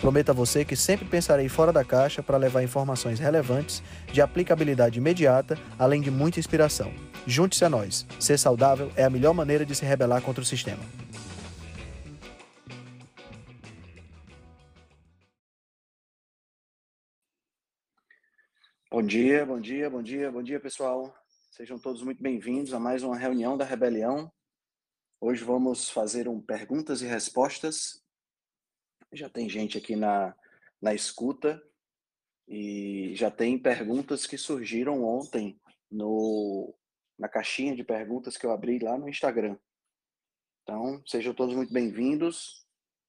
Prometo a você que sempre pensarei fora da caixa para levar informações relevantes, de aplicabilidade imediata, além de muita inspiração. Junte-se a nós. Ser saudável é a melhor maneira de se rebelar contra o sistema. Bom dia, bom dia, bom dia, bom dia, pessoal. Sejam todos muito bem-vindos a mais uma reunião da Rebelião. Hoje vamos fazer um perguntas e respostas. Já tem gente aqui na, na escuta e já tem perguntas que surgiram ontem no, na caixinha de perguntas que eu abri lá no Instagram. Então, sejam todos muito bem-vindos.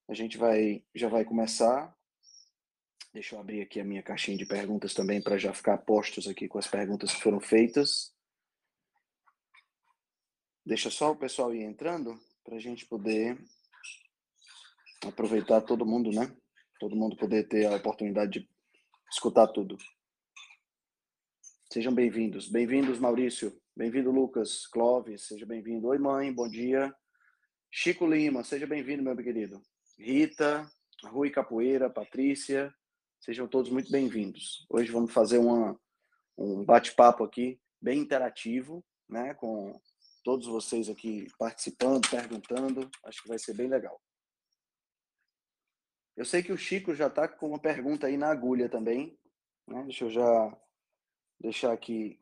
A gente vai já vai começar. Deixa eu abrir aqui a minha caixinha de perguntas também para já ficar postos aqui com as perguntas que foram feitas. Deixa só o pessoal ir entrando para a gente poder aproveitar todo mundo, né? Todo mundo poder ter a oportunidade de escutar tudo. Sejam bem-vindos. Bem-vindos, Maurício. Bem-vindo, Lucas. Clóvis, seja bem-vindo. Oi, mãe, bom dia. Chico Lima, seja bem-vindo, meu querido. Rita, Rui Capoeira, Patrícia, sejam todos muito bem-vindos. Hoje vamos fazer uma, um bate-papo aqui, bem interativo, né, com todos vocês aqui participando, perguntando. Acho que vai ser bem legal. Eu sei que o Chico já está com uma pergunta aí na agulha também. Né? Deixa eu já deixar aqui,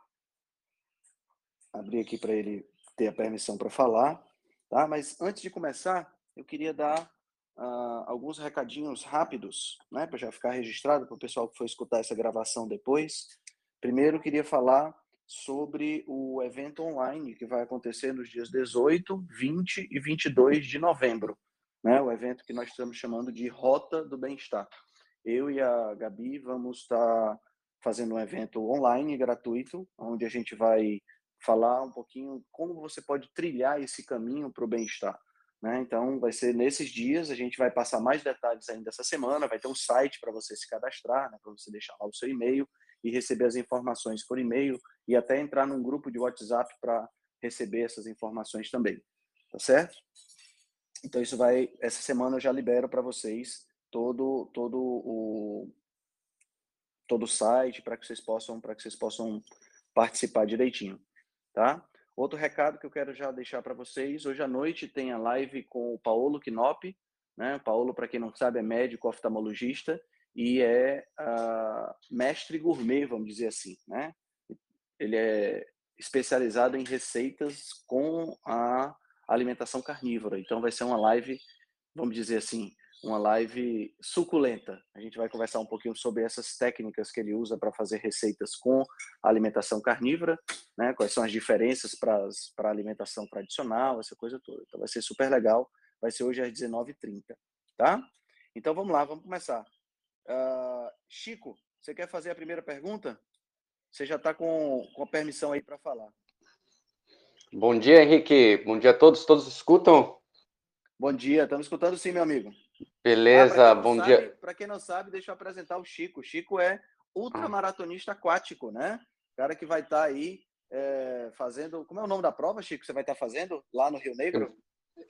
abrir aqui para ele ter a permissão para falar. Tá? Mas antes de começar, eu queria dar uh, alguns recadinhos rápidos, né? para já ficar registrado para o pessoal que for escutar essa gravação depois. Primeiro, queria falar sobre o evento online que vai acontecer nos dias 18, 20 e 22 de novembro, né? O evento que nós estamos chamando de Rota do Bem-Estar. Eu e a Gabi vamos estar fazendo um evento online gratuito, onde a gente vai falar um pouquinho como você pode trilhar esse caminho para o bem-estar. Né? Então, vai ser nesses dias, a gente vai passar mais detalhes ainda essa semana, vai ter um site para você se cadastrar, né? para você deixar lá o seu e-mail e receber as informações por e-mail e até entrar num grupo de WhatsApp para receber essas informações também. Tá certo? Então isso vai essa semana eu já libero para vocês todo todo o todo o site para que vocês possam para que vocês possam participar direitinho, tá? Outro recado que eu quero já deixar para vocês, hoje à noite tem a live com o Paulo Knop, né? O Paulo, para quem não sabe, é médico oftalmologista e é uh, mestre gourmet, vamos dizer assim, né? Ele é especializado em receitas com a alimentação carnívora. Então vai ser uma live, vamos dizer assim, uma live suculenta. A gente vai conversar um pouquinho sobre essas técnicas que ele usa para fazer receitas com alimentação carnívora, né? Quais são as diferenças para a alimentação tradicional, essa coisa toda. Então vai ser super legal. Vai ser hoje às 19h30, tá? Então vamos lá, vamos começar. Uh, Chico, você quer fazer a primeira pergunta? Você já está com, com a permissão aí para falar. Bom dia, Henrique. Bom dia a todos. Todos escutam? Bom dia. Estamos escutando sim, meu amigo. Beleza, ah, bom sabe, dia. Para quem não sabe, deixa eu apresentar o Chico. O Chico é ultramaratonista aquático, né? O cara que vai estar tá aí é, fazendo. Como é o nome da prova, Chico? Você vai estar tá fazendo lá no Rio Negro?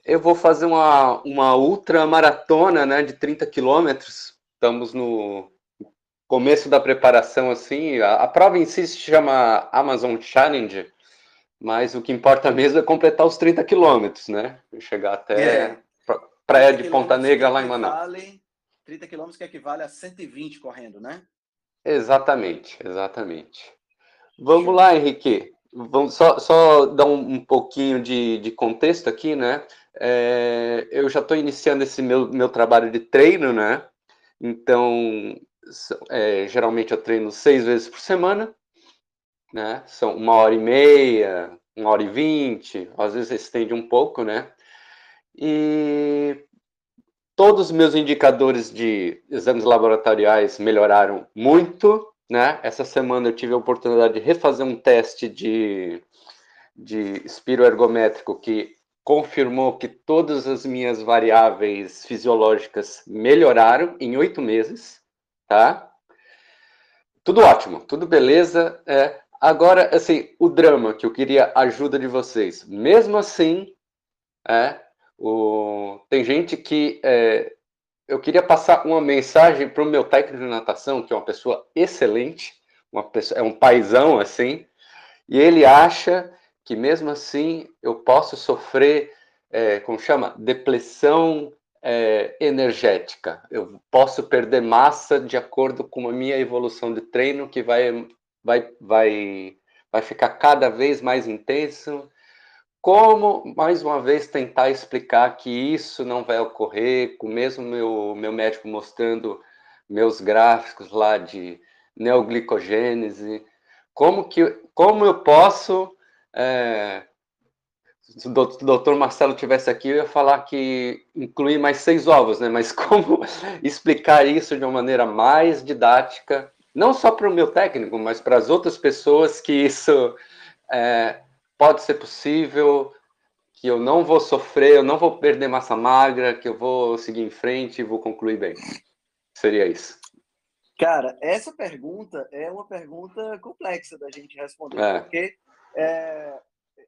Eu vou fazer uma, uma ultramaratona né, de 30 quilômetros estamos no começo da preparação, assim, a, a, prova em si se chama Amazon Challenge, mas o que importa mesmo é completar os 30 quilômetros, né? Chegar até é. Praia de Ponta Negra, lá em Manaus. 30 quilômetros que equivale a 120 correndo, né? Exatamente, exatamente. Vamos lá, Henrique. Vamos só, só dar um, um pouquinho de, de contexto aqui, né? É, eu já estou iniciando esse meu, meu trabalho de treino, né? Então, é, geralmente eu treino seis vezes por semana, né? São uma hora e meia, uma hora e vinte, às vezes estende um pouco, né? E todos os meus indicadores de exames laboratoriais melhoraram muito, né? Essa semana eu tive a oportunidade de refazer um teste de, de espiroergométrico que confirmou que todas as minhas variáveis fisiológicas melhoraram em oito meses, tá? Tudo ótimo, tudo beleza. É, agora, assim, o drama que eu queria ajuda de vocês. Mesmo assim, é, o, tem gente que é, eu queria passar uma mensagem para o meu técnico de natação, que é uma pessoa excelente, uma pessoa, é um paizão assim, e ele acha que mesmo assim eu posso sofrer, é, como chama, depressão é, energética. Eu posso perder massa de acordo com a minha evolução de treino, que vai, vai, vai, vai ficar cada vez mais intenso como, mais uma vez, tentar explicar que isso não vai ocorrer, com mesmo meu, meu médico mostrando meus gráficos lá de neoglicogênese, como, que, como eu posso... É, se o doutor Marcelo tivesse aqui, eu ia falar que incluir mais seis ovos, né? Mas como explicar isso de uma maneira mais didática, não só para o meu técnico, mas para as outras pessoas que isso é, pode ser possível, que eu não vou sofrer, eu não vou perder massa magra, que eu vou seguir em frente e vou concluir bem. Seria isso. Cara, essa pergunta é uma pergunta complexa da gente responder, é. porque é,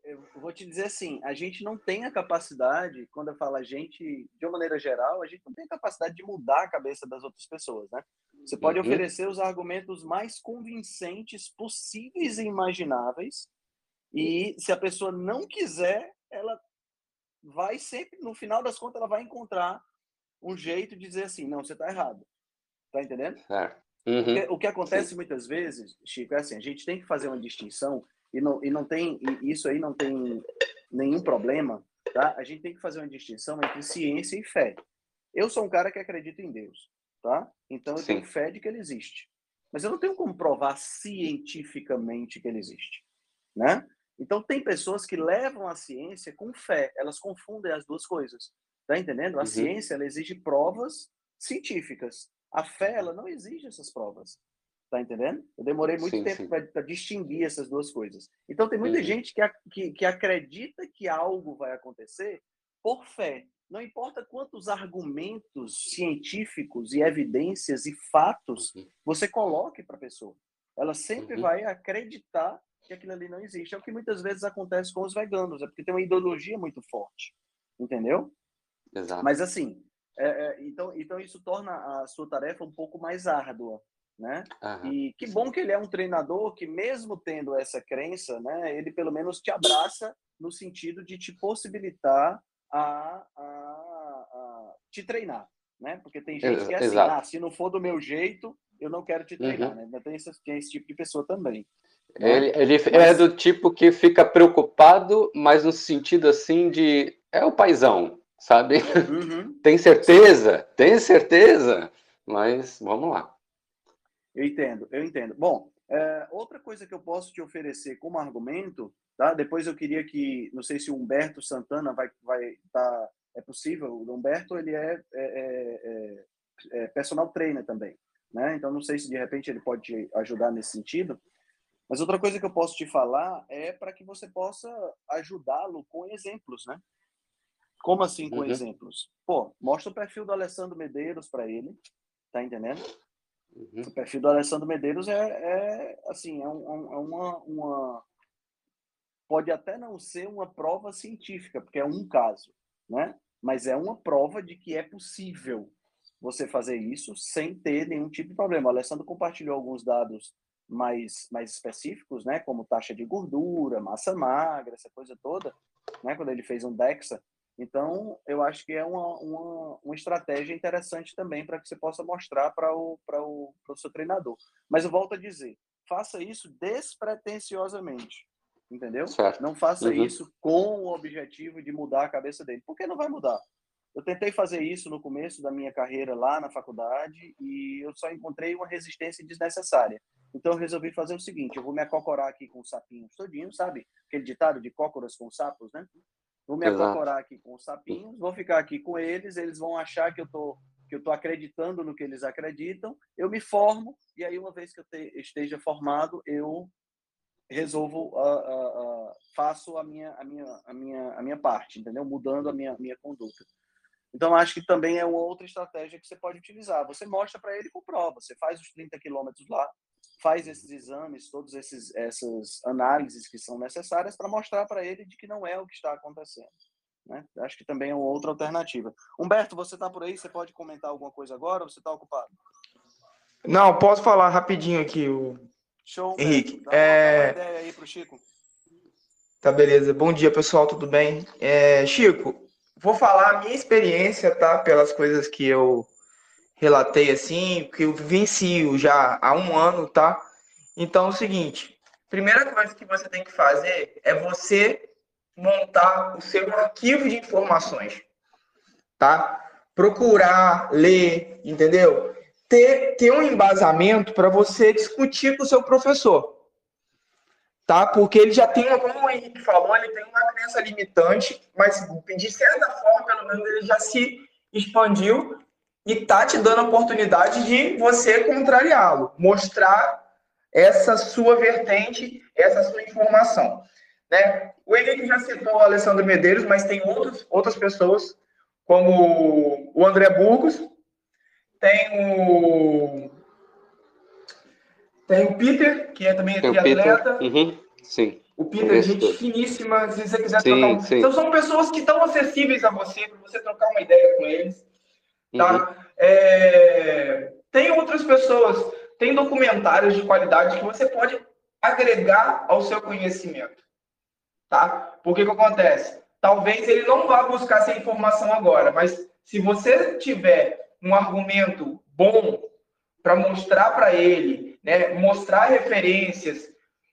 eu vou te dizer assim, a gente não tem a capacidade, quando eu falo a gente, de uma maneira geral, a gente não tem a capacidade de mudar a cabeça das outras pessoas, né? Você pode uhum. oferecer os argumentos mais convincentes possíveis e imagináveis, e se a pessoa não quiser, ela vai sempre, no final das contas, ela vai encontrar um jeito de dizer assim, não, você está errado. Tá entendendo? É. Uhum. O, que, o, que, acontece Sim. muitas vezes, Chico, é assim, a gente tem que fazer uma distinção e não, e não tem, e isso aí não tem nenhum problema, tá? A gente tem que fazer uma distinção entre ciência e fé. Eu sou um cara que acredita em Deus, tá? Então eu Sim. tenho fé de que ele existe. Mas eu não tenho como provar cientificamente que ele existe, né? Então, tem pessoas que levam a ciência com fé, elas confundem as duas coisas. Tá entendendo? A uhum. ciência ela exige provas científicas. A fé ela não exige essas provas. Tá entendendo? Eu demorei muito sim, tempo para distinguir essas duas coisas. Então, tem muita uhum. gente que, que, que acredita que algo vai acontecer por fé. Não importa quantos argumentos científicos e evidências e fatos uhum. você coloque para a pessoa. Ela sempre uhum. vai acreditar que aquilo ali não existe. É o que muitas vezes acontece com os veganos, é porque tem uma ideologia muito forte, entendeu? Exato. Mas assim, é, é, então, então isso torna a sua tarefa um pouco mais árdua, né? Uhum. E que bom que ele é um treinador que mesmo tendo essa crença, né, ele pelo menos te abraça no sentido de te possibilitar a, a, a te treinar, né? Porque tem gente que é assim, ah, se não for do meu jeito, eu não quero te treinar, uhum. né? Tem esse, tem esse tipo de pessoa também. Ele, ele é mas... é do tipo que fica preocupado, mas no sentido assim de é o paizão, sabe? Uhum. Tem certeza? Tem certeza? Mas vamos lá. Eu entendo, eu entendo. Bom, é, outra coisa que eu posso te oferecer como argumento, tá? Depois eu queria que, não sei se o Humberto Santana vai, vai tá, é possível. O Humberto ele é, é, é, é, é personal trainer também, né? Então não sei se de repente ele pode te ajudar nesse sentido. Mas outra coisa que eu posso te falar é para que você possa ajudá-lo com exemplos, né? Como assim com uhum. exemplos? Pô, mostra o perfil do Alessandro Medeiros para ele, tá entendendo? Uhum. O perfil do Alessandro Medeiros é, é assim, é, um, é uma, uma, pode até não ser uma prova científica, porque é um caso, né? Mas é uma prova de que é possível você fazer isso sem ter nenhum tipo de problema. O Alessandro compartilhou alguns dados mais, mais específicos, né, como taxa de gordura, massa magra, essa coisa toda, né, quando ele fez um DEXA. Então, eu acho que é uma, uma, uma estratégia interessante também para que você possa mostrar para o, o, o seu treinador. Mas eu volto a dizer, faça isso despretensiosamente, entendeu? Certo. Não faça uhum. isso com o objetivo de mudar a cabeça dele, porque não vai mudar. Eu tentei fazer isso no começo da minha carreira lá na faculdade e eu só encontrei uma resistência desnecessária. Então eu resolvi fazer o seguinte, eu vou me acocorar aqui com os sapinhos todinhos, sabe? Aquele ditado de cócoras com sapos, né? Vou me Exato. acocorar aqui com os sapinhos, vou ficar aqui com eles, eles vão achar que eu tô que eu estou acreditando no que eles acreditam, eu me formo e aí uma vez que eu te, esteja formado, eu resolvo, uh, uh, uh, faço a minha, a minha, a minha, a minha parte, entendeu? Mudando a minha, minha conduta. Então, acho que também é uma outra estratégia que você pode utilizar. Você mostra para ele com prova. Você faz os 30 quilômetros lá, faz esses exames, todas essas análises que são necessárias para mostrar para ele de que não é o que está acontecendo. Né? Acho que também é uma outra alternativa. Humberto, você está por aí? Você pode comentar alguma coisa agora ou você está ocupado? Não, posso falar rapidinho aqui, o Show, Henrique. Dá é... uma ideia aí para o Chico. Tá, beleza. Bom dia, pessoal, tudo bem? É, Chico, vou falar a minha experiência, tá? Pelas coisas que eu relatei assim, que eu vivencio já há um ano, tá? Então é o seguinte: primeira coisa que você tem que fazer é você montar o seu arquivo de informações, tá? Procurar, ler, entendeu? Ter, ter um embasamento para você discutir com o seu professor, tá? Porque ele já tem, como o Henrique falou, ele tem uma crença limitante, mas de certa forma, pelo menos, ele já se expandiu e tá te dando a oportunidade de você contrariá-lo, mostrar essa sua vertente, essa sua informação. Né? O Henrique já citou o Alessandro Medeiros, mas tem outros, outras pessoas, como o André Burgos, tem o tem o Peter, que é também tem triatleta. Uhum. Sim. O Peter é gente finíssima, se você quiser sim, trocar um... Então são pessoas que estão acessíveis a você, para você trocar uma ideia com eles. Tá? Uhum. É... Tem outras pessoas, tem documentários de qualidade que você pode agregar ao seu conhecimento. Tá? Porque que acontece? Talvez ele não vá buscar essa informação agora, mas se você tiver um argumento bom para mostrar para ele, né, mostrar referências,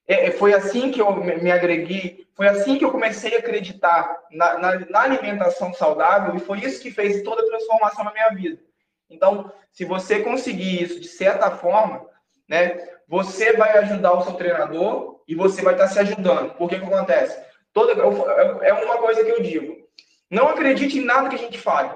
é, é, foi assim que eu me agreguei, foi assim que eu comecei a acreditar na, na, na, alimentação saudável e foi isso que fez toda a transformação na minha vida. Então, se você conseguir isso de certa forma, né, você vai ajudar o seu treinador e você vai estar se ajudando. Porque que acontece? Toda, é uma coisa que eu digo. Não acredite em nada que a gente fale.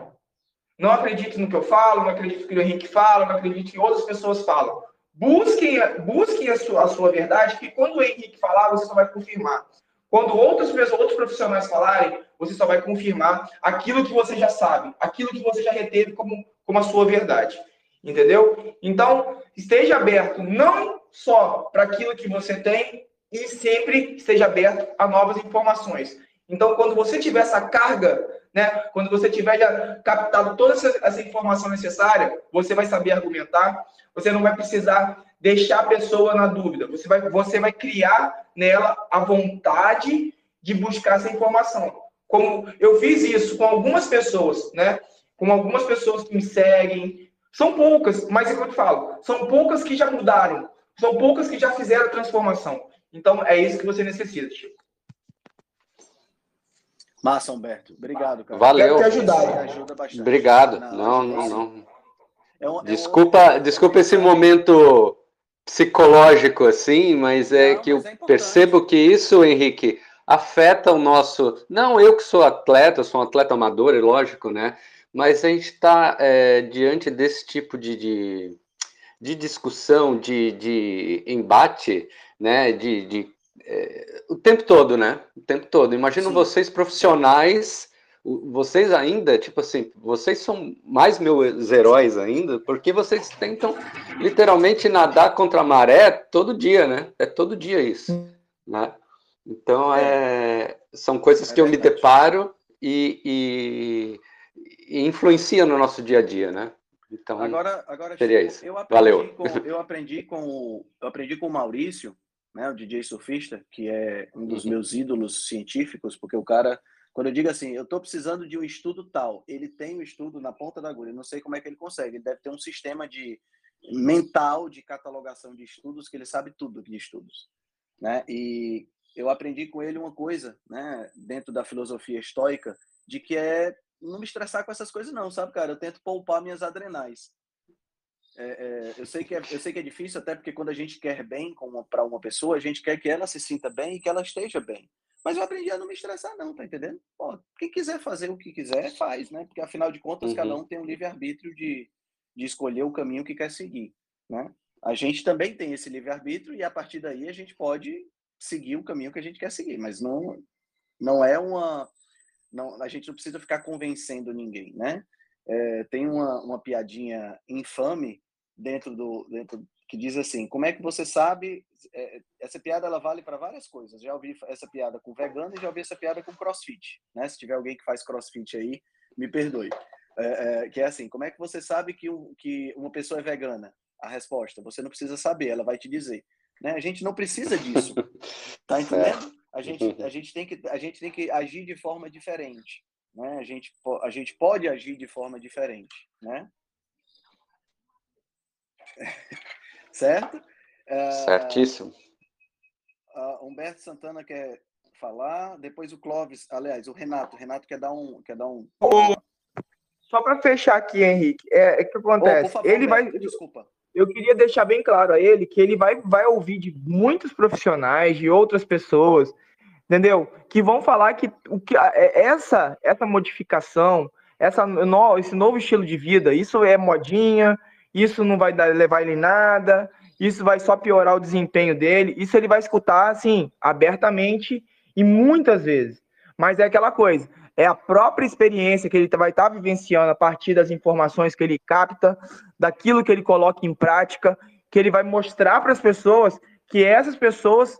Não acredite no que eu falo, não acredite no que o Henrique fala, não acredite que outras pessoas falam. Busquem, busquem a, sua, a sua verdade, que quando o Henrique falar, você só vai confirmar. Quando outras pessoas, outros profissionais falarem, você só vai confirmar aquilo que você já sabe, aquilo que você já reteve como, como a sua verdade. Entendeu? Então, esteja aberto não só para aquilo que você tem, e sempre esteja aberto a novas informações. Então, quando você tiver essa carga, né, quando você tiver já captado toda essa, essa informação necessária, você vai saber argumentar, você não vai precisar deixar a pessoa na dúvida. Você vai, você vai criar nela a vontade de buscar essa informação. Como eu fiz isso com algumas pessoas, né? Com algumas pessoas que me seguem. São poucas, mas é o que eu falo. São poucas que já mudaram. São poucas que já fizeram transformação. Então, é isso que você necessita, Chico. Massa, Humberto. Obrigado, cara. Valeu. Quero te ajudar. Ajuda bastante. Obrigado. Não, não, não. É um, desculpa, é um... desculpa esse momento psicológico assim, mas é não, que eu é percebo que isso, Henrique, afeta o nosso. Não, eu que sou atleta, sou um atleta amador, é lógico, né? Mas a gente está é, diante desse tipo de, de, de discussão, de, de embate, né? De, de é, o tempo todo, né? O tempo todo. Imagino Sim. vocês profissionais vocês ainda, tipo assim, vocês são mais meus heróis ainda, porque vocês tentam literalmente nadar contra a maré todo dia, né? É todo dia isso, né? Então, é, são coisas é que eu me deparo e, e, e influenciam no nosso dia a dia, né? Então, agora, agora seria isso. Eu Valeu. Com, eu aprendi com eu aprendi com o Maurício, né, o DJ surfista, que é um dos uhum. meus ídolos científicos, porque o cara quando eu digo assim, eu estou precisando de um estudo tal, ele tem o um estudo na ponta da agulha, eu não sei como é que ele consegue, ele deve ter um sistema de mental de catalogação de estudos que ele sabe tudo de estudos, né? E eu aprendi com ele uma coisa, né, dentro da filosofia estoica, de que é não me estressar com essas coisas não, sabe, cara? Eu tento poupar minhas adrenais. É, é, eu sei que é, eu sei que é difícil até porque quando a gente quer bem para uma pessoa, a gente quer que ela se sinta bem e que ela esteja bem. Mas eu aprendi a não me estressar, não, tá entendendo? Pô, quem quiser fazer o que quiser, faz, né? Porque afinal de contas, uhum. cada um tem um livre-arbítrio de, de escolher o caminho que quer seguir, né? A gente também tem esse livre-arbítrio e a partir daí a gente pode seguir o caminho que a gente quer seguir, mas não, não é uma. Não, a gente não precisa ficar convencendo ninguém, né? É, tem uma, uma piadinha infame dentro do dentro que diz assim: como é que você sabe? É, essa piada ela vale para várias coisas. Já ouvi essa piada com vegano e já ouvi essa piada com CrossFit, né? Se tiver alguém que faz CrossFit aí, me perdoe. É, é, que é assim: como é que você sabe que, um, que uma pessoa é vegana? A resposta: você não precisa saber, ela vai te dizer. Né? A gente não precisa disso, tá entendendo? A gente, a gente tem que a gente tem que agir de forma diferente, né? A gente a gente pode agir de forma diferente, né? Certo? Certíssimo. Uh, Humberto Santana quer falar, depois o Clóvis, aliás, o Renato. O Renato quer dar um. Quer dar um... Só para fechar aqui, Henrique, é, é que acontece. Oh, favor, ele Humberto, vai. Desculpa. Eu queria deixar bem claro a ele que ele vai, vai ouvir de muitos profissionais, de outras pessoas, entendeu? Que vão falar que, o que é, essa, essa modificação, essa, no, esse novo estilo de vida, isso é modinha, isso não vai dar, levar ele nada, isso vai só piorar o desempenho dele. Isso ele vai escutar, assim, abertamente e muitas vezes. Mas é aquela coisa, é a própria experiência que ele vai estar vivenciando a partir das informações que ele capta, daquilo que ele coloca em prática, que ele vai mostrar para as pessoas que essas pessoas,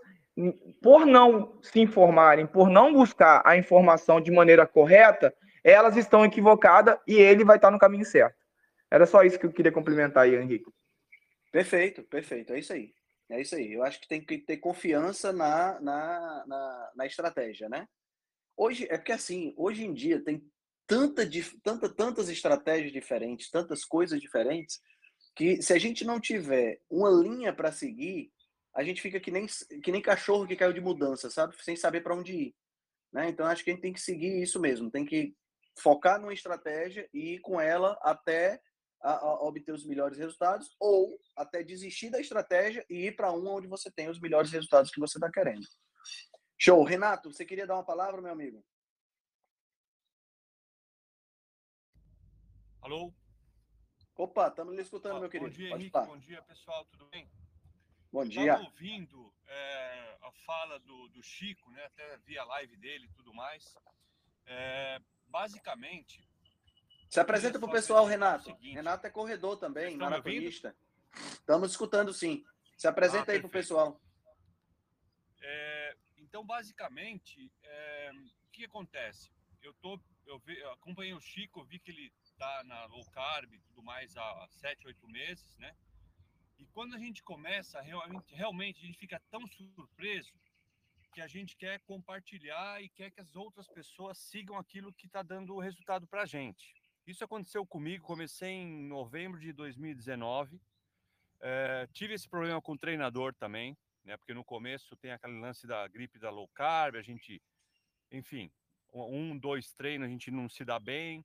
por não se informarem, por não buscar a informação de maneira correta, elas estão equivocadas e ele vai estar no caminho certo. Era só isso que eu queria complementar aí, Henrique. Perfeito, perfeito. É isso aí. É isso aí. Eu acho que tem que ter confiança na, na, na, na estratégia, né? Hoje, é porque assim, hoje em dia tem tanta, tanta, tantas estratégias diferentes, tantas coisas diferentes, que se a gente não tiver uma linha para seguir, a gente fica que nem, que nem cachorro que caiu de mudança, sabe? Sem saber para onde ir. Né? Então, acho que a gente tem que seguir isso mesmo. Tem que focar numa estratégia e ir com ela até a, a obter os melhores resultados ou até desistir da estratégia e ir para uma onde você tem os melhores resultados que você está querendo. Show. Renato, você queria dar uma palavra, meu amigo? Alô? Opa, estamos lhe escutando, meu querido. Bom dia, Henrique. Bom dia, pessoal. Tudo bem? Bom dia. Estava ouvindo é, a fala do, do, Chico, né? Até vi a live dele e tudo mais. É, basicamente, se apresenta para o pessoal, Renato. Renato é corredor também, maratonista. Estamos escutando sim. Se apresenta ah, aí para o pessoal. É, então, basicamente, é, o que acontece? Eu, tô, eu, vi, eu acompanhei o Chico, vi que ele está na low carb e tudo mais há sete, oito meses, né? E quando a gente começa, realmente, realmente a gente fica tão surpreso que a gente quer compartilhar e quer que as outras pessoas sigam aquilo que está dando o resultado para a gente. Isso aconteceu comigo, comecei em novembro de 2019. É, eh, tive esse problema com o treinador também, né? Porque no começo tem aquele lance da gripe da low carb, a gente, enfim, um, dois treinos a gente não se dá bem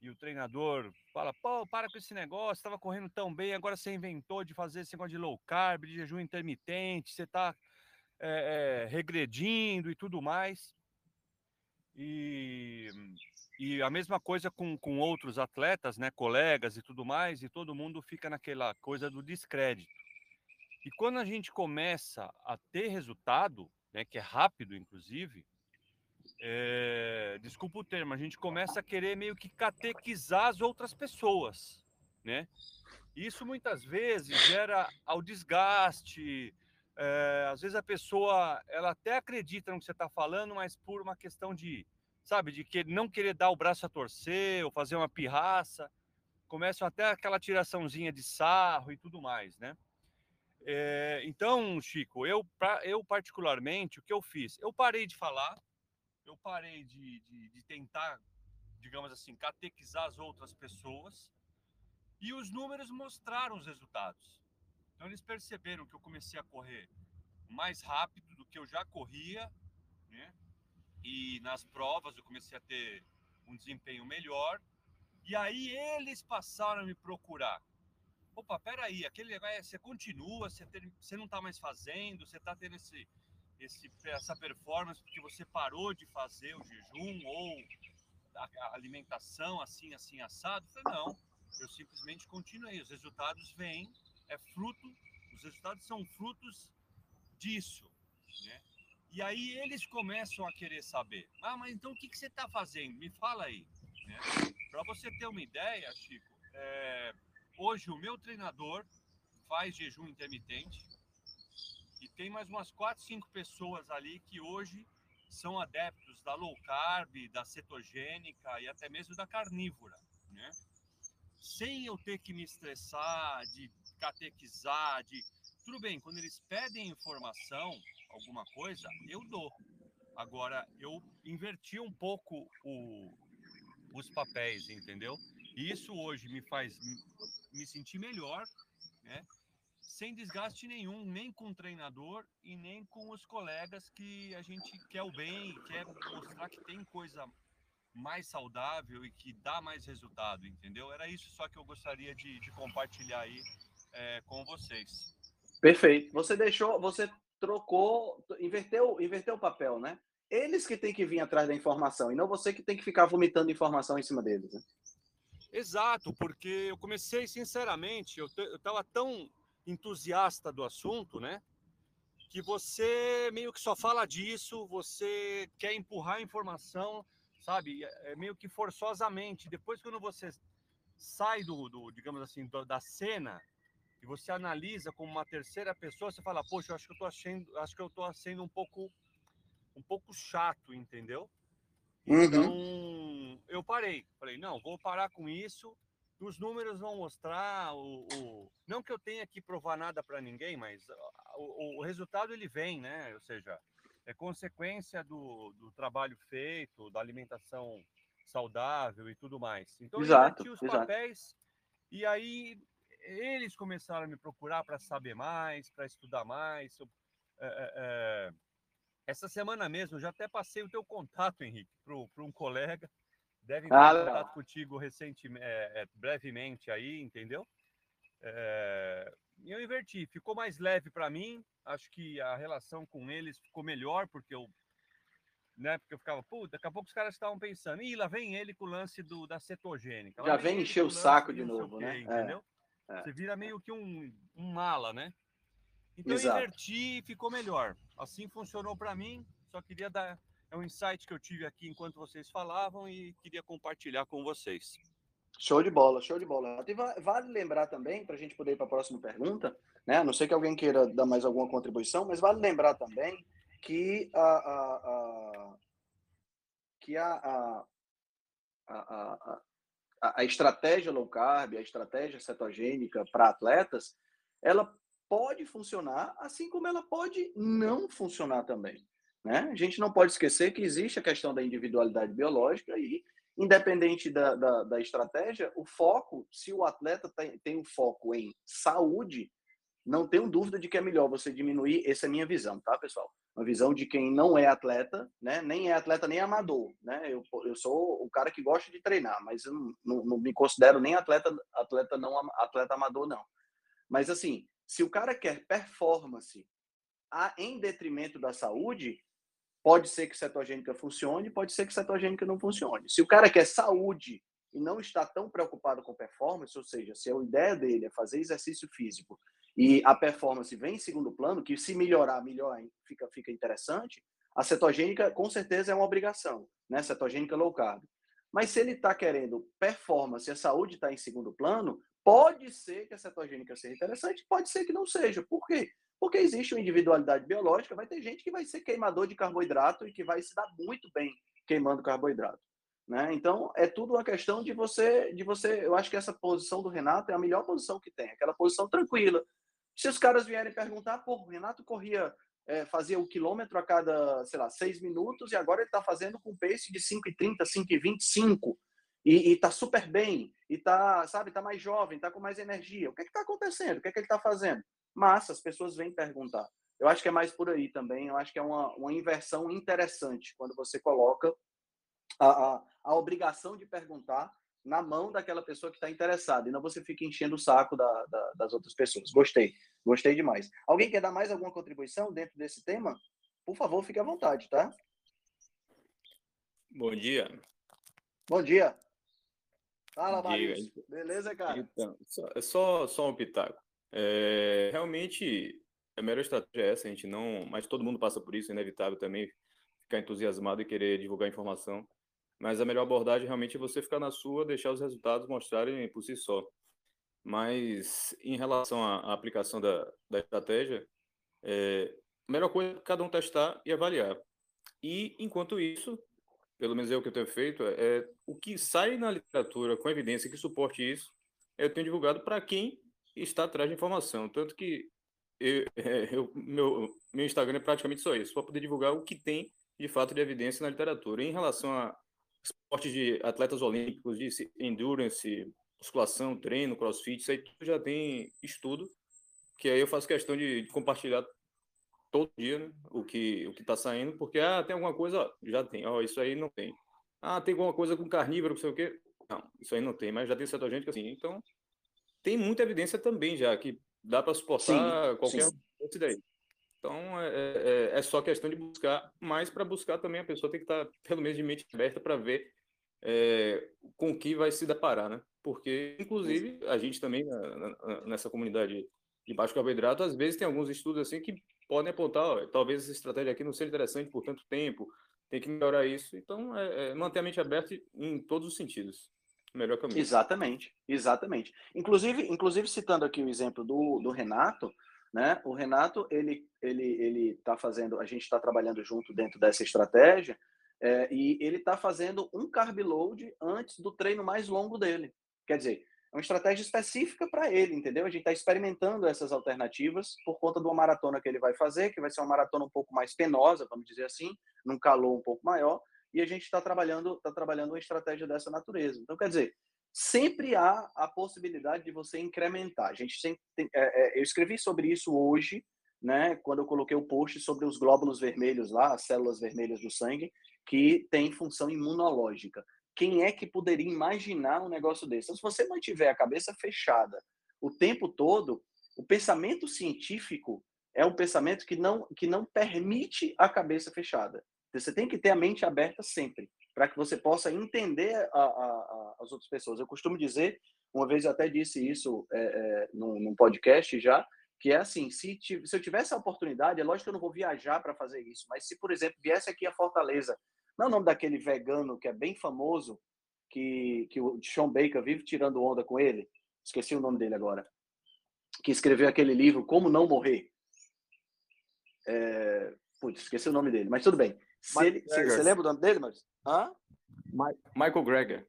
e o treinador fala: pô, para com esse negócio, estava correndo tão bem, agora você inventou de fazer esse negócio de low carb, de jejum intermitente, você está é, é, regredindo e tudo mais. E e a mesma coisa com, com outros atletas, né, colegas e tudo mais, e todo mundo fica naquela coisa do descrédito. E quando a gente começa a ter resultado, né, que é rápido, inclusive, é, desculpa o termo, a gente começa a querer meio que catequizar as outras pessoas, né? Isso muitas vezes gera ao desgaste. É, às vezes a pessoa ela até acredita no que você está falando, mas por uma questão de sabe, de que não querer dar o braço a torcer ou fazer uma pirraça, começam até aquela tiraçãozinha de sarro e tudo mais, né? É, então, Chico, eu, pra, eu particularmente, o que eu fiz? Eu parei de falar, eu parei de, de, de tentar, digamos assim, catequizar as outras pessoas e os números mostraram os resultados. Então, eles perceberam que eu comecei a correr mais rápido do que eu já corria, né? E nas provas eu comecei a ter um desempenho melhor. E aí eles passaram a me procurar. Opa, peraí, aquele negócio, você continua, você, ter, você não está mais fazendo, você está tendo esse, esse, essa performance porque você parou de fazer o jejum ou a alimentação assim, assim, assado? Eu falei, não, eu simplesmente continuei. Os resultados vêm, é fruto, os resultados são frutos disso, né? E aí eles começam a querer saber. Ah, mas então o que, que você está fazendo? Me fala aí. Né? Para você ter uma ideia, Chico, é, hoje o meu treinador faz jejum intermitente e tem mais umas 4, 5 pessoas ali que hoje são adeptos da low carb, da cetogênica e até mesmo da carnívora, né? Sem eu ter que me estressar, de catequizar, de tudo bem, quando eles pedem informação, alguma coisa, eu dou. Agora, eu inverti um pouco o, os papéis, entendeu? E isso hoje me faz me sentir melhor, né? Sem desgaste nenhum, nem com o treinador e nem com os colegas que a gente quer o bem, quer mostrar que tem coisa mais saudável e que dá mais resultado, entendeu? Era isso só que eu gostaria de, de compartilhar aí é, com vocês. Perfeito. Você deixou, você trocou, inverteu, inverteu o papel, né? Eles que têm que vir atrás da informação e não você que tem que ficar vomitando informação em cima deles. Né? Exato, porque eu comecei, sinceramente, eu estava tão entusiasta do assunto, né? Que você meio que só fala disso, você quer empurrar a informação, sabe? É, é meio que forçosamente. Depois, quando você sai do, do digamos assim, do, da cena, e você analisa como uma terceira pessoa, você fala, poxa, eu acho que eu estou achando, acho que eu tô sendo um pouco um pouco chato, entendeu? Uhum. Então, eu parei. Falei, não, vou parar com isso. Os números vão mostrar o, o... não que eu tenha que provar nada para ninguém, mas o, o, resultado ele vem, né? Ou seja, é consequência do, do trabalho feito, da alimentação saudável e tudo mais. Então, exato, eu os exato. papéis e aí eles começaram a me procurar para saber mais, para estudar mais. Eu, é, é, essa semana mesmo, eu já até passei o teu contato, Henrique, para um colega. Deve ter ah, contato contigo recentemente, é, brevemente aí, entendeu? E eu inverti, ficou mais leve para mim. Acho que a relação com eles ficou melhor, porque eu né? Porque eu ficava, pô, daqui a pouco os caras estavam pensando, e lá vem ele com o lance do, da cetogênica. Já vem encher o saco de novo, né? Entendeu? É. É. Você vira meio que um, um mala, né? Então Exato. eu inverti e ficou melhor. Assim funcionou para mim. Só queria dar é um insight que eu tive aqui enquanto vocês falavam e queria compartilhar com vocês. Show de bola, show de bola. Vale lembrar também, para a gente poder ir para a próxima pergunta, né? A não sei que alguém queira dar mais alguma contribuição, mas vale lembrar também que a, a, a que a, a, a, a, estratégia low carb, a estratégia cetogênica para atletas, ela pode funcionar, assim como ela pode não funcionar também. Né? A gente não pode esquecer que existe a questão da individualidade biológica e, independente da, da, da estratégia, o foco, se o atleta tem, tem um foco em saúde, não tenho dúvida de que é melhor você diminuir, essa é a minha visão, tá, pessoal? Uma visão de quem não é atleta, né? Nem é atleta nem amador, né? Eu, eu sou o cara que gosta de treinar, mas eu não, não, me considero nem atleta, atleta não atleta amador não. Mas assim, se o cara quer performance a, em detrimento da saúde, pode ser que cetogênica funcione, pode ser que cetogênica não funcione. Se o cara quer saúde e não está tão preocupado com performance, ou seja, se a ideia dele é fazer exercício físico e a performance vem em segundo plano, que se melhorar, melhor fica, fica interessante, a cetogênica com certeza é uma obrigação, né? Cetogênica low carb. Mas se ele está querendo performance e a saúde está em segundo plano, pode ser que a cetogênica seja interessante, pode ser que não seja. Por quê? Porque existe uma individualidade biológica, vai ter gente que vai ser queimador de carboidrato e que vai se dar muito bem queimando carboidrato. Né? Então, é tudo uma questão de você, de você. Eu acho que essa posição do Renato é a melhor posição que tem, aquela posição tranquila, se os caras vierem perguntar, pô, o Renato corria, é, fazia o um quilômetro a cada, sei lá, seis minutos e agora ele está fazendo com pace de 5,30, 5,25 e, está super bem, e está, sabe, está mais jovem, está com mais energia. O que é está acontecendo? O que é que ele está fazendo? Massa, as pessoas vêm perguntar. Eu acho que é mais por aí também. Eu acho que é uma, uma inversão interessante quando você coloca a, a, a obrigação de perguntar na mão daquela pessoa que está interessada e não você fica enchendo o saco da, da, das outras pessoas. Gostei, gostei demais. Alguém quer dar mais alguma contribuição dentro desse tema? por favor, fique à vontade, tá? Bom dia. Bom dia. Fala, Maris. Beleza, cara? Então, só, é só, só um pitaco. É, realmente, a melhor estratégia é essa, a gente não. Mas todo mundo passa por isso, é inevitável também ficar entusiasmado e querer divulgar informação. Mas a melhor abordagem realmente é você ficar na sua, deixar os resultados mostrarem por si só. Mas em relação à, aplicação da, da estratégia, é, a melhor coisa é cada um testar e avaliar. E, enquanto isso, pelo menos é o que eu tenho feito, é, é o que sai na literatura com evidência que suporte isso, eu tenho divulgado para quem está atrás de informação. Tanto que eu, é, eu, meu, meu Instagram é praticamente só isso, para poder divulgar o que tem de fato de evidência na literatura. Em relação a esportes de atletas olímpicos, de endurance, musculação, treino, crossfit, isso aí tudo já tem estudo, que aí eu faço questão de, de compartilhar todo dia né, o que o que está saindo, porque ah, tem alguma coisa, ó, já tem, ó, isso aí não tem. Ah, tem alguma coisa com carnívoro, não sei o quê. Não, isso aí não tem, mas já tem certa gente que assim. Então, tem muita evidência também já que dá para suportar sim, qualquer sim. daí. Então, é, é, é, só questão de buscar, mas para buscar também a pessoa tem que estar, tá, pelo menos, de mente aberta para ver é, com o que vai se deparar, né? Porque, inclusive, a gente também, na, na, nessa comunidade de baixo carboidrato, às vezes tem alguns estudos assim que podem apontar, ó, talvez essa estratégia aqui não seja interessante por tanto tempo, tem que melhorar isso. Então, é, é manter a mente aberta em todos os sentidos. Melhor caminho. Exatamente, exatamente. Inclusive, inclusive citando aqui o exemplo do, do Renato, né? O Renato, ele ele ele está fazendo, a gente está trabalhando junto dentro dessa estratégia é, e ele está fazendo um carb load antes do treino mais longo dele. Quer dizer, é uma estratégia específica para ele, entendeu? A gente está experimentando essas alternativas por conta de uma maratona que ele vai fazer, que vai ser uma maratona um pouco mais penosa, vamos dizer assim, num calor um pouco maior, e a gente está trabalhando, tá trabalhando uma estratégia dessa natureza. Então, quer dizer, sempre há a possibilidade de você incrementar. A gente sempre tem, é, é, eu escrevi sobre isso hoje, né, quando eu coloquei o post sobre os glóbulos vermelhos lá, as células vermelhas do sangue, que tem função imunológica. Quem é que poderia imaginar um negócio desse? Então, se você mantiver a cabeça fechada o tempo todo, o pensamento científico é um pensamento que não, que não permite a cabeça fechada. Você tem que ter a mente aberta sempre, para que você possa entender a, a, a, as outras pessoas. Eu costumo dizer, uma vez eu até disse isso é, é, num, num podcast já, que é assim, se, se eu tivesse a oportunidade, é lógico que eu não vou viajar para fazer isso, mas se, por exemplo, viesse aqui a Fortaleza, não é o nome daquele vegano que é bem famoso, que, que o Sean Baker vive tirando onda com ele, esqueci o nome dele agora, que escreveu aquele livro Como Não Morrer. É... Putz, esqueci o nome dele, mas tudo bem. Você, lembra o nome dele, Maurício? Hã? Michael Greger.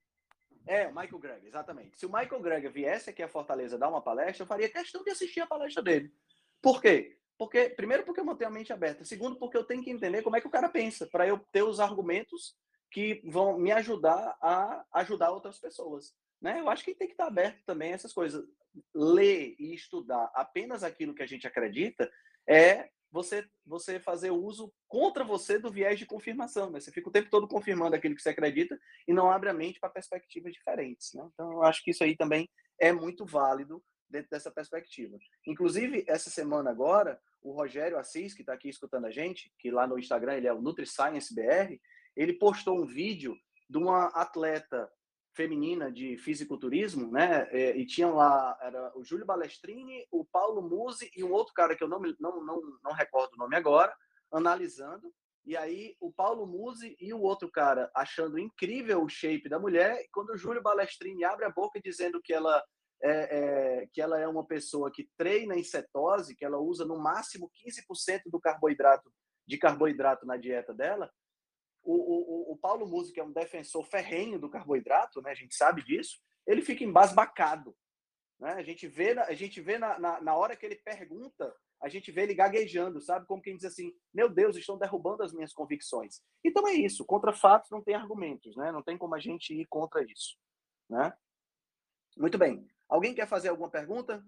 É, o Michael Greger, exatamente. Se o Michael Greger viesse aqui a Fortaleza dar uma palestra, eu faria questão de assistir a palestra dele. Por quê? Porque, primeiro, porque eu mantenho a mente aberta. Segundo, porque eu tenho que entender como é que o cara pensa, para eu ter os argumentos que vão me ajudar a ajudar outras pessoas. Né? Eu acho que tem que estar aberto também a essas coisas. Ler e estudar apenas aquilo que a gente acredita é você você fazer uso contra você do viés de confirmação. Né? Você fica o tempo todo confirmando aquilo que você acredita e não abre a mente para perspectivas diferentes. Né? Então, eu acho que isso aí também é muito válido dentro dessa perspectiva. Inclusive, essa semana agora, o Rogério Assis, que está aqui escutando a gente, que lá no Instagram ele é o NutriScience BR, ele postou um vídeo de uma atleta feminina de fisiculturismo, né? É, e tinham lá era o Júlio Balestrini, o Paulo Musi e um outro cara que eu não não não, não recordo o nome agora, analisando. E aí o Paulo Musi e o outro cara achando incrível o shape da mulher. Quando o Júlio Balestrini abre a boca dizendo que ela é, é, que ela é uma pessoa que treina em cetose, que ela usa no máximo 15% do carboidrato de carboidrato na dieta dela, o, o, o Paulo Musi, que é um defensor ferrenho do carboidrato, né, a gente sabe disso, ele fica embasbacado. Né? A gente vê, a gente vê na, na, na hora que ele pergunta, a gente vê ele gaguejando, sabe? Como quem diz assim: meu Deus, estão derrubando as minhas convicções. Então é isso, contra fatos não tem argumentos, né? Não tem como a gente ir contra isso. Né? Muito bem. Alguém quer fazer alguma pergunta?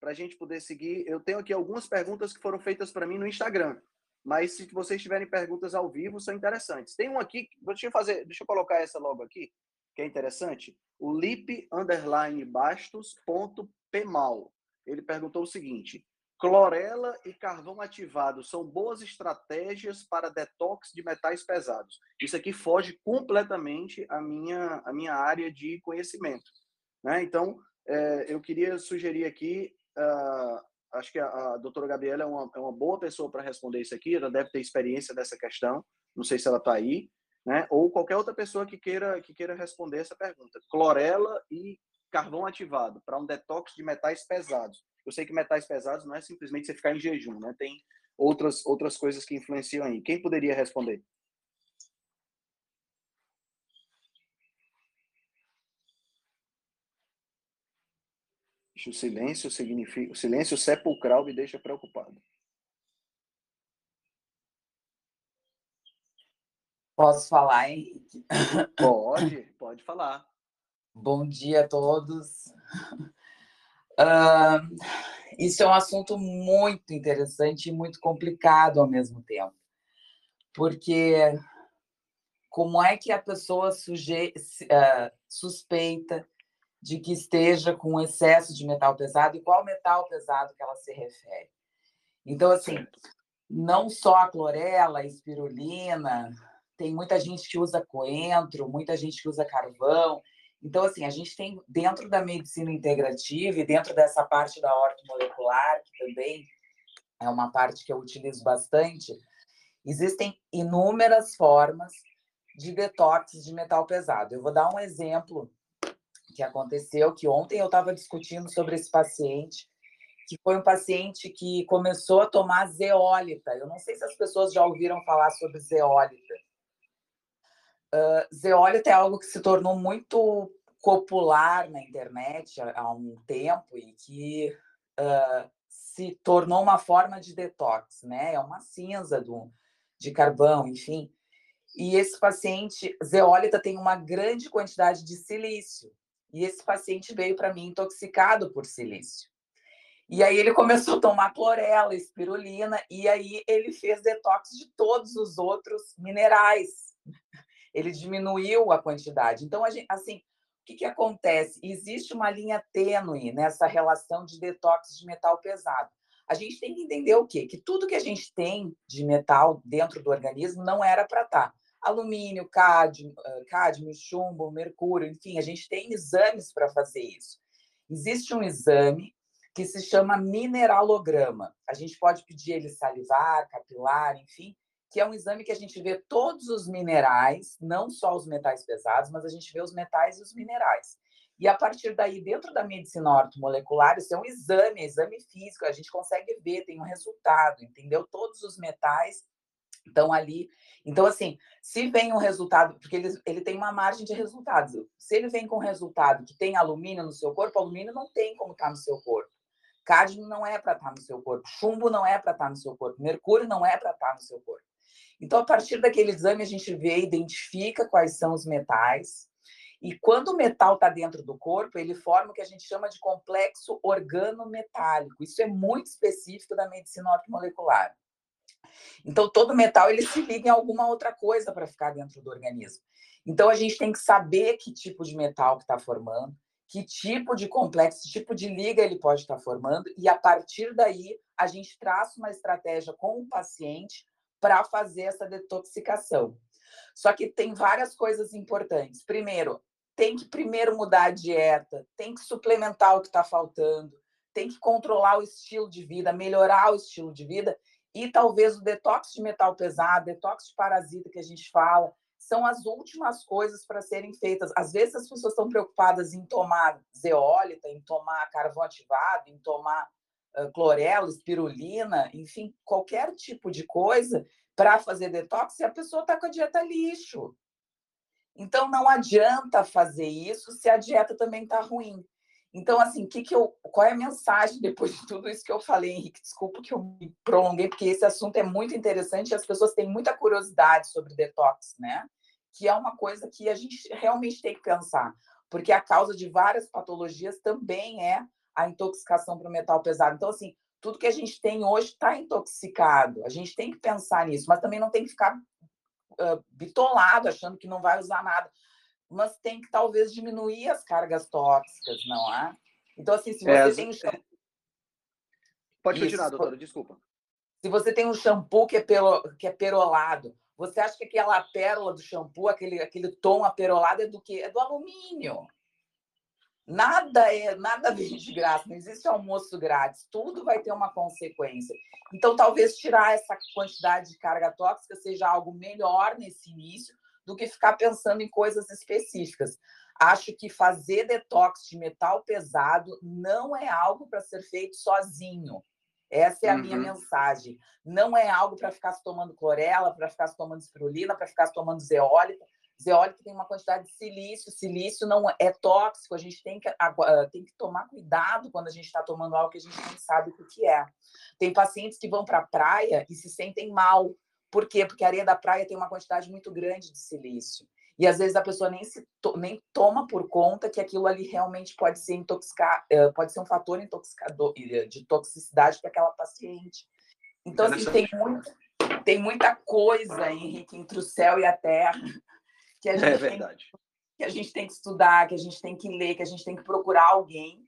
Para a gente poder seguir. Eu tenho aqui algumas perguntas que foram feitas para mim no Instagram mas se vocês tiverem perguntas ao vivo, são interessantes. Tem um aqui, deixa eu fazer, deixa eu colocar essa logo aqui, que é interessante. O lip underline bastos ponto pmal. Ele perguntou o seguinte: Clorela e carvão ativado são boas estratégias para detox de metais pesados. Isso aqui foge completamente à minha, à minha área de conhecimento. Né? Então, é, eu queria sugerir aqui, uh, acho que a, a doutora Gabriela é uma, é uma boa pessoa para responder isso aqui, ela deve ter experiência nessa questão, não sei se ela está aí, né? ou qualquer outra pessoa que queira, que queira responder essa pergunta. Clorela e carvão ativado para um detox de metais pesados. Eu sei que metais pesados não é simplesmente você ficar em jejum, né? Tem outras, outras coisas que influenciam aí. Quem poderia responder? O silêncio significa, o silêncio sepulcral me deixa preocupado. Posso falar, Henrique? Pode, pode falar. Bom dia a todos. Uh, isso é um assunto muito interessante e muito complicado ao mesmo tempo, porque como é que a pessoa suje, uh, suspeita de que esteja com excesso de metal pesado e qual metal pesado que ela se refere? Então, assim, não só a clorela, a espirulina, tem muita gente que usa coentro, muita gente que usa carvão, então, assim, a gente tem dentro da medicina integrativa e dentro dessa parte da ortomolecular, que também é uma parte que eu utilizo bastante, existem inúmeras formas de detox de metal pesado. Eu vou dar um exemplo que aconteceu, que ontem eu estava discutindo sobre esse paciente, que foi um paciente que começou a tomar zeólita. Eu não sei se as pessoas já ouviram falar sobre zeólita. Uh, zeólita é algo que se tornou muito popular na internet há um tempo e que uh, se tornou uma forma de detox, né? É uma cinza do, de carvão, enfim. E esse paciente, zeólita, tem uma grande quantidade de silício. E esse paciente veio para mim intoxicado por silício. E aí ele começou a tomar clorela, espirulina, e aí ele fez detox de todos os outros minerais. Ele diminuiu a quantidade. Então, gente, assim, que, que acontece? Existe uma linha tênue nessa relação de detox de metal pesado. A gente tem que entender o quê? Que tudo que a gente tem de metal dentro do organismo não era para estar. Alumínio, cádmio, cádmio, chumbo, mercúrio, enfim, a gente tem exames para fazer isso. Existe um exame que se chama mineralograma. A gente pode pedir ele salivar, capilar, enfim, que é um exame que a gente vê todos os minerais, não só os metais pesados, mas a gente vê os metais e os minerais. E a partir daí, dentro da medicina ortomolecular, isso é um exame, é exame físico, a gente consegue ver, tem um resultado, entendeu? Todos os metais estão ali. Então, assim, se vem um resultado, porque ele, ele tem uma margem de resultados. Se ele vem com resultado que tem alumínio no seu corpo, alumínio não tem como estar no seu corpo. Cádmio não é para estar no seu corpo, chumbo não é para estar no seu corpo, mercúrio não é para estar no seu corpo. Então, a partir daquele exame, a gente vê, identifica quais são os metais. E quando o metal está dentro do corpo, ele forma o que a gente chama de complexo organometálico. Isso é muito específico da medicina ortomolecular. Então, todo metal ele se liga em alguma outra coisa para ficar dentro do organismo. Então, a gente tem que saber que tipo de metal que está formando, que tipo de complexo, tipo de liga ele pode estar tá formando, e a partir daí a gente traça uma estratégia com o paciente para fazer essa detoxicação. Só que tem várias coisas importantes. Primeiro, tem que primeiro mudar a dieta, tem que suplementar o que está faltando, tem que controlar o estilo de vida, melhorar o estilo de vida e talvez o detox de metal pesado, detox de parasita que a gente fala, são as últimas coisas para serem feitas. Às vezes as pessoas estão preocupadas em tomar zeólita, em tomar carvão ativado, em tomar clorela, espirulina, enfim, qualquer tipo de coisa para fazer detox e a pessoa está com a dieta lixo. Então não adianta fazer isso se a dieta também está ruim. Então, assim, que que eu, qual é a mensagem depois de tudo isso que eu falei, Henrique? Desculpa que eu me prolonguei, porque esse assunto é muito interessante e as pessoas têm muita curiosidade sobre detox, né? Que é uma coisa que a gente realmente tem que pensar, porque a causa de várias patologias também é a intoxicação o metal pesado. Então, assim, tudo que a gente tem hoje está intoxicado. A gente tem que pensar nisso, mas também não tem que ficar uh, bitolado, achando que não vai usar nada. Mas tem que talvez diminuir as cargas tóxicas, não é? Então, assim, se você é, tem. Pode continuar, Isso. doutora, desculpa. Se você tem um shampoo que é, pelo, que é perolado, você acha que aquela pérola do shampoo, aquele, aquele tom aperolado é do quê? É do alumínio. Nada é, nada vem de graça, não existe almoço grátis, tudo vai ter uma consequência. Então, talvez tirar essa quantidade de carga tóxica seja algo melhor nesse início do que ficar pensando em coisas específicas. Acho que fazer detox de metal pesado não é algo para ser feito sozinho. Essa é a uhum. minha mensagem. Não é algo para ficar se tomando clorela, para ficar se tomando espirulina, para ficar se tomando zeólita. Zeólita tem uma quantidade de silício. Silício não é tóxico. A gente tem que, tem que tomar cuidado quando a gente está tomando algo que a gente não sabe o que é. Tem pacientes que vão para a praia e se sentem mal. Por quê? Porque a areia da praia tem uma quantidade muito grande de silício. E às vezes a pessoa nem, se to nem toma por conta que aquilo ali realmente pode ser intoxicar, eh, pode ser um fator intoxicador eh, de toxicidade para aquela paciente. Então, assim, tem, muito, tem muita coisa, Henrique, entre o céu e a terra que a é gente, é verdade. Tem, que a gente tem que estudar, que a gente tem que ler, que a gente tem que procurar alguém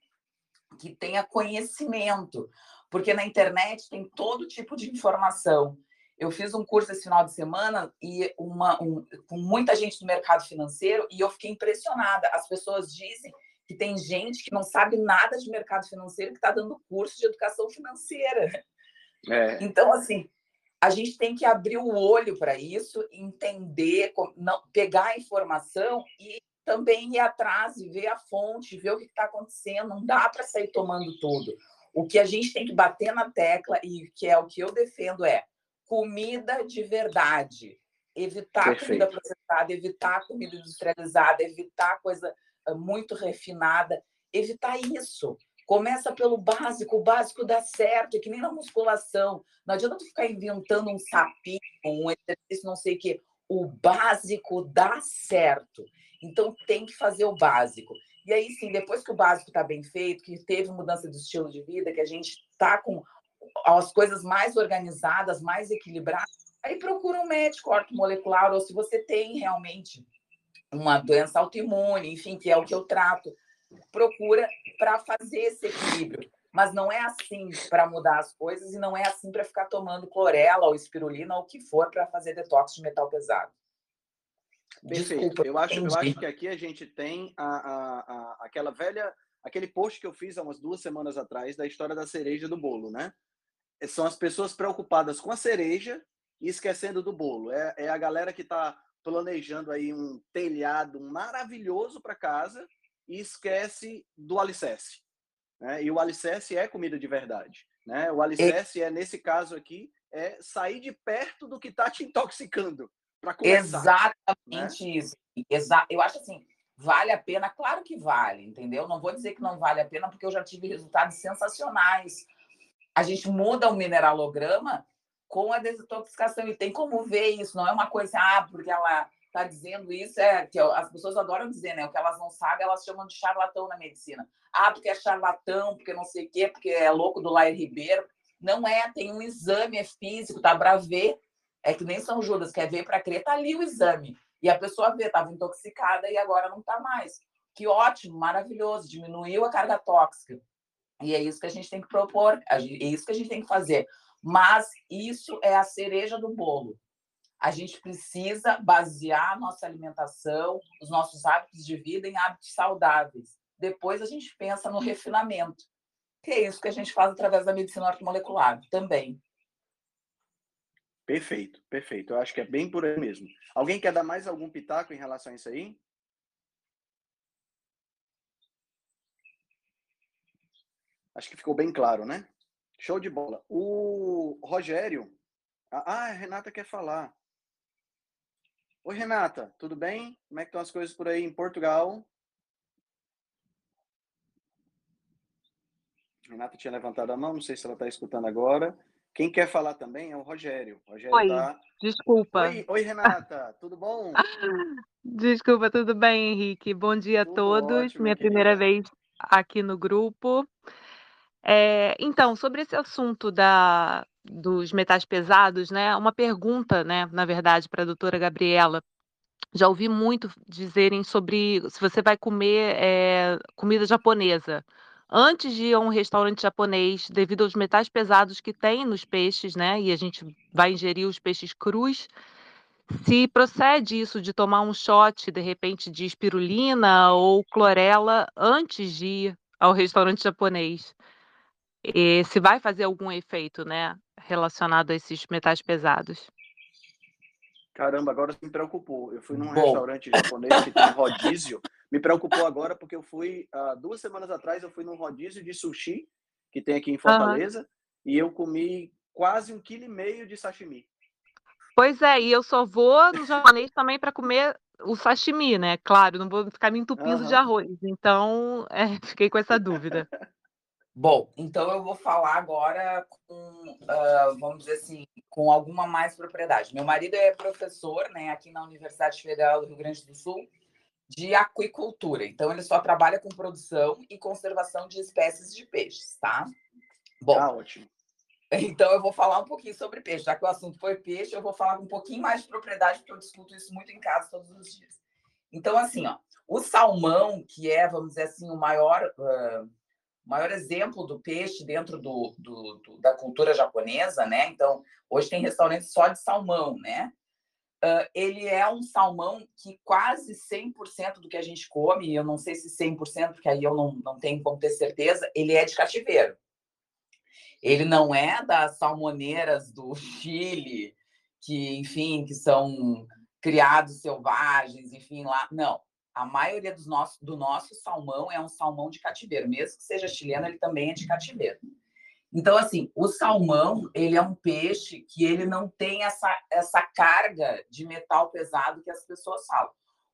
que tenha conhecimento. Porque na internet tem todo tipo de informação. Eu fiz um curso esse final de semana e uma, um, com muita gente do mercado financeiro e eu fiquei impressionada. As pessoas dizem que tem gente que não sabe nada de mercado financeiro que está dando curso de educação financeira. É. Então, assim, a gente tem que abrir o olho para isso, entender, não, pegar a informação e também ir atrás e ver a fonte, ver o que está acontecendo. Não dá para sair tomando tudo. O que a gente tem que bater na tecla e que é o que eu defendo é comida de verdade. Evitar Perfeito. comida processada, evitar comida industrializada, evitar coisa eh, muito refinada, evitar isso. Começa pelo básico, o básico dá certo, é que nem na musculação. Não adianta tu ficar inventando um sapinho, um exercício, não sei o quê. O básico dá certo. Então tem que fazer o básico. E aí sim, depois que o básico está bem feito, que teve mudança de estilo de vida, que a gente está com as coisas mais organizadas, mais equilibradas, aí procura um médico ortomolecular, ou se você tem realmente uma doença autoimune, enfim, que é o que eu trato, procura para fazer esse equilíbrio. Mas não é assim para mudar as coisas e não é assim para ficar tomando clorela ou espirulina ou o que for para fazer detox de metal pesado. Perfeito. Desculpa, eu acho, eu acho que aqui a gente tem a, a, a, aquela velha, aquele post que eu fiz há umas duas semanas atrás da história da cereja do bolo, né? São as pessoas preocupadas com a cereja e esquecendo do bolo. É, é a galera que está planejando aí um telhado maravilhoso para casa e esquece do alicerce. Né? E o alicerce é comida de verdade. Né? O alicerce é, nesse caso aqui, é sair de perto do que está te intoxicando. para começar. Exatamente né? isso. Exa eu acho assim, vale a pena? Claro que vale, entendeu? Não vou dizer que não vale a pena, porque eu já tive resultados sensacionais a gente muda o mineralograma com a desintoxicação. E tem como ver isso, não é uma coisa, ah, porque ela está dizendo isso, é que as pessoas adoram dizer, né? O que elas não sabem, elas chamam de charlatão na medicina. Ah, porque é charlatão, porque não sei o quê, porque é louco do Lair Ribeiro. Não é, tem um exame, é físico, tá para ver. É que nem São Judas, quer ver para crer, tá ali o exame. E a pessoa vê, estava intoxicada e agora não está mais. Que ótimo, maravilhoso, diminuiu a carga tóxica. E é isso que a gente tem que propor, é isso que a gente tem que fazer. Mas isso é a cereja do bolo. A gente precisa basear nossa alimentação, os nossos hábitos de vida em hábitos saudáveis. Depois a gente pensa no refinamento, que é isso que a gente faz através da medicina ortomolecular também. Perfeito, perfeito. Eu acho que é bem por aí mesmo. Alguém quer dar mais algum pitaco em relação a isso aí? Acho que ficou bem claro, né? Show de bola. O Rogério. Ah, a Renata quer falar. Oi, Renata, tudo bem? Como é que estão as coisas por aí em Portugal? Renata tinha levantado a mão, não sei se ela está escutando agora. Quem quer falar também é o Rogério. Rogério Oi, tá... desculpa. Oi, oi, Renata, tudo bom? Desculpa, tudo bem, Henrique? Bom dia tudo a todos. Ótimo, Minha primeira vez aqui no grupo. É, então, sobre esse assunto da, dos metais pesados, né? Uma pergunta, né, na verdade, para a doutora Gabriela. Já ouvi muito dizerem sobre se você vai comer é, comida japonesa, antes de ir a um restaurante japonês, devido aos metais pesados que tem nos peixes, né? E a gente vai ingerir os peixes crus. Se procede isso de tomar um shot, de repente, de espirulina ou clorela antes de ir ao restaurante japonês, e se vai fazer algum efeito, né, relacionado a esses metais pesados. Caramba, agora me preocupou. Eu fui num Bom. restaurante japonês que tem rodízio. Me preocupou agora porque eu fui, há duas semanas atrás, eu fui num rodízio de sushi que tem aqui em Fortaleza uhum. e eu comi quase um quilo e meio de sashimi. Pois é, e eu só vou no japonês também para comer o sashimi, né? Claro, não vou ficar me entupindo uhum. de arroz. Então, é, fiquei com essa dúvida. Bom, então eu vou falar agora com, uh, vamos dizer assim, com alguma mais propriedade. Meu marido é professor, né, aqui na Universidade Federal do Rio Grande do Sul, de aquicultura. Então ele só trabalha com produção e conservação de espécies de peixes, tá? Bom, ah, ótimo. Então eu vou falar um pouquinho sobre peixe, já que o assunto foi peixe, eu vou falar um pouquinho mais de propriedade, porque eu discuto isso muito em casa todos os dias. Então assim, ó, o salmão, que é, vamos dizer assim, o maior uh, maior exemplo do peixe dentro do, do, do, da cultura japonesa, né? Então, hoje tem restaurantes só de salmão, né? Uh, ele é um salmão que quase 100% do que a gente come, eu não sei se 100%, porque aí eu não, não tenho como ter certeza, ele é de cativeiro. Ele não é das salmoneiras do Chile, que, enfim, que são criados selvagens, enfim, lá. Não a maioria dos nossos, do nosso salmão é um salmão de cativeiro, mesmo que seja chileno, ele também é de cativeiro. Então, assim, o salmão, ele é um peixe que ele não tem essa, essa carga de metal pesado que as pessoas falam.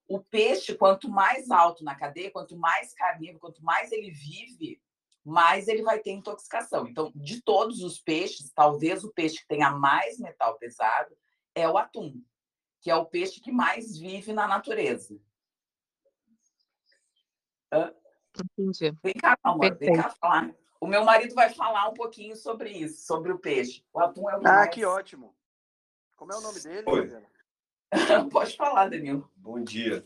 O peixe, quanto mais alto na cadeia, quanto mais carnívoro, quanto mais ele vive, mais ele vai ter intoxicação. Então, de todos os peixes, talvez o peixe que tenha mais metal pesado é o atum, que é o peixe que mais vive na natureza. Entendi. Vem cá, amor, vem cá falar. O meu marido vai falar um pouquinho sobre isso, sobre o peixe. O atum é o Ah, mais... que ótimo. Como é o nome dele, Oi. Pode falar, Danilo. Bom dia.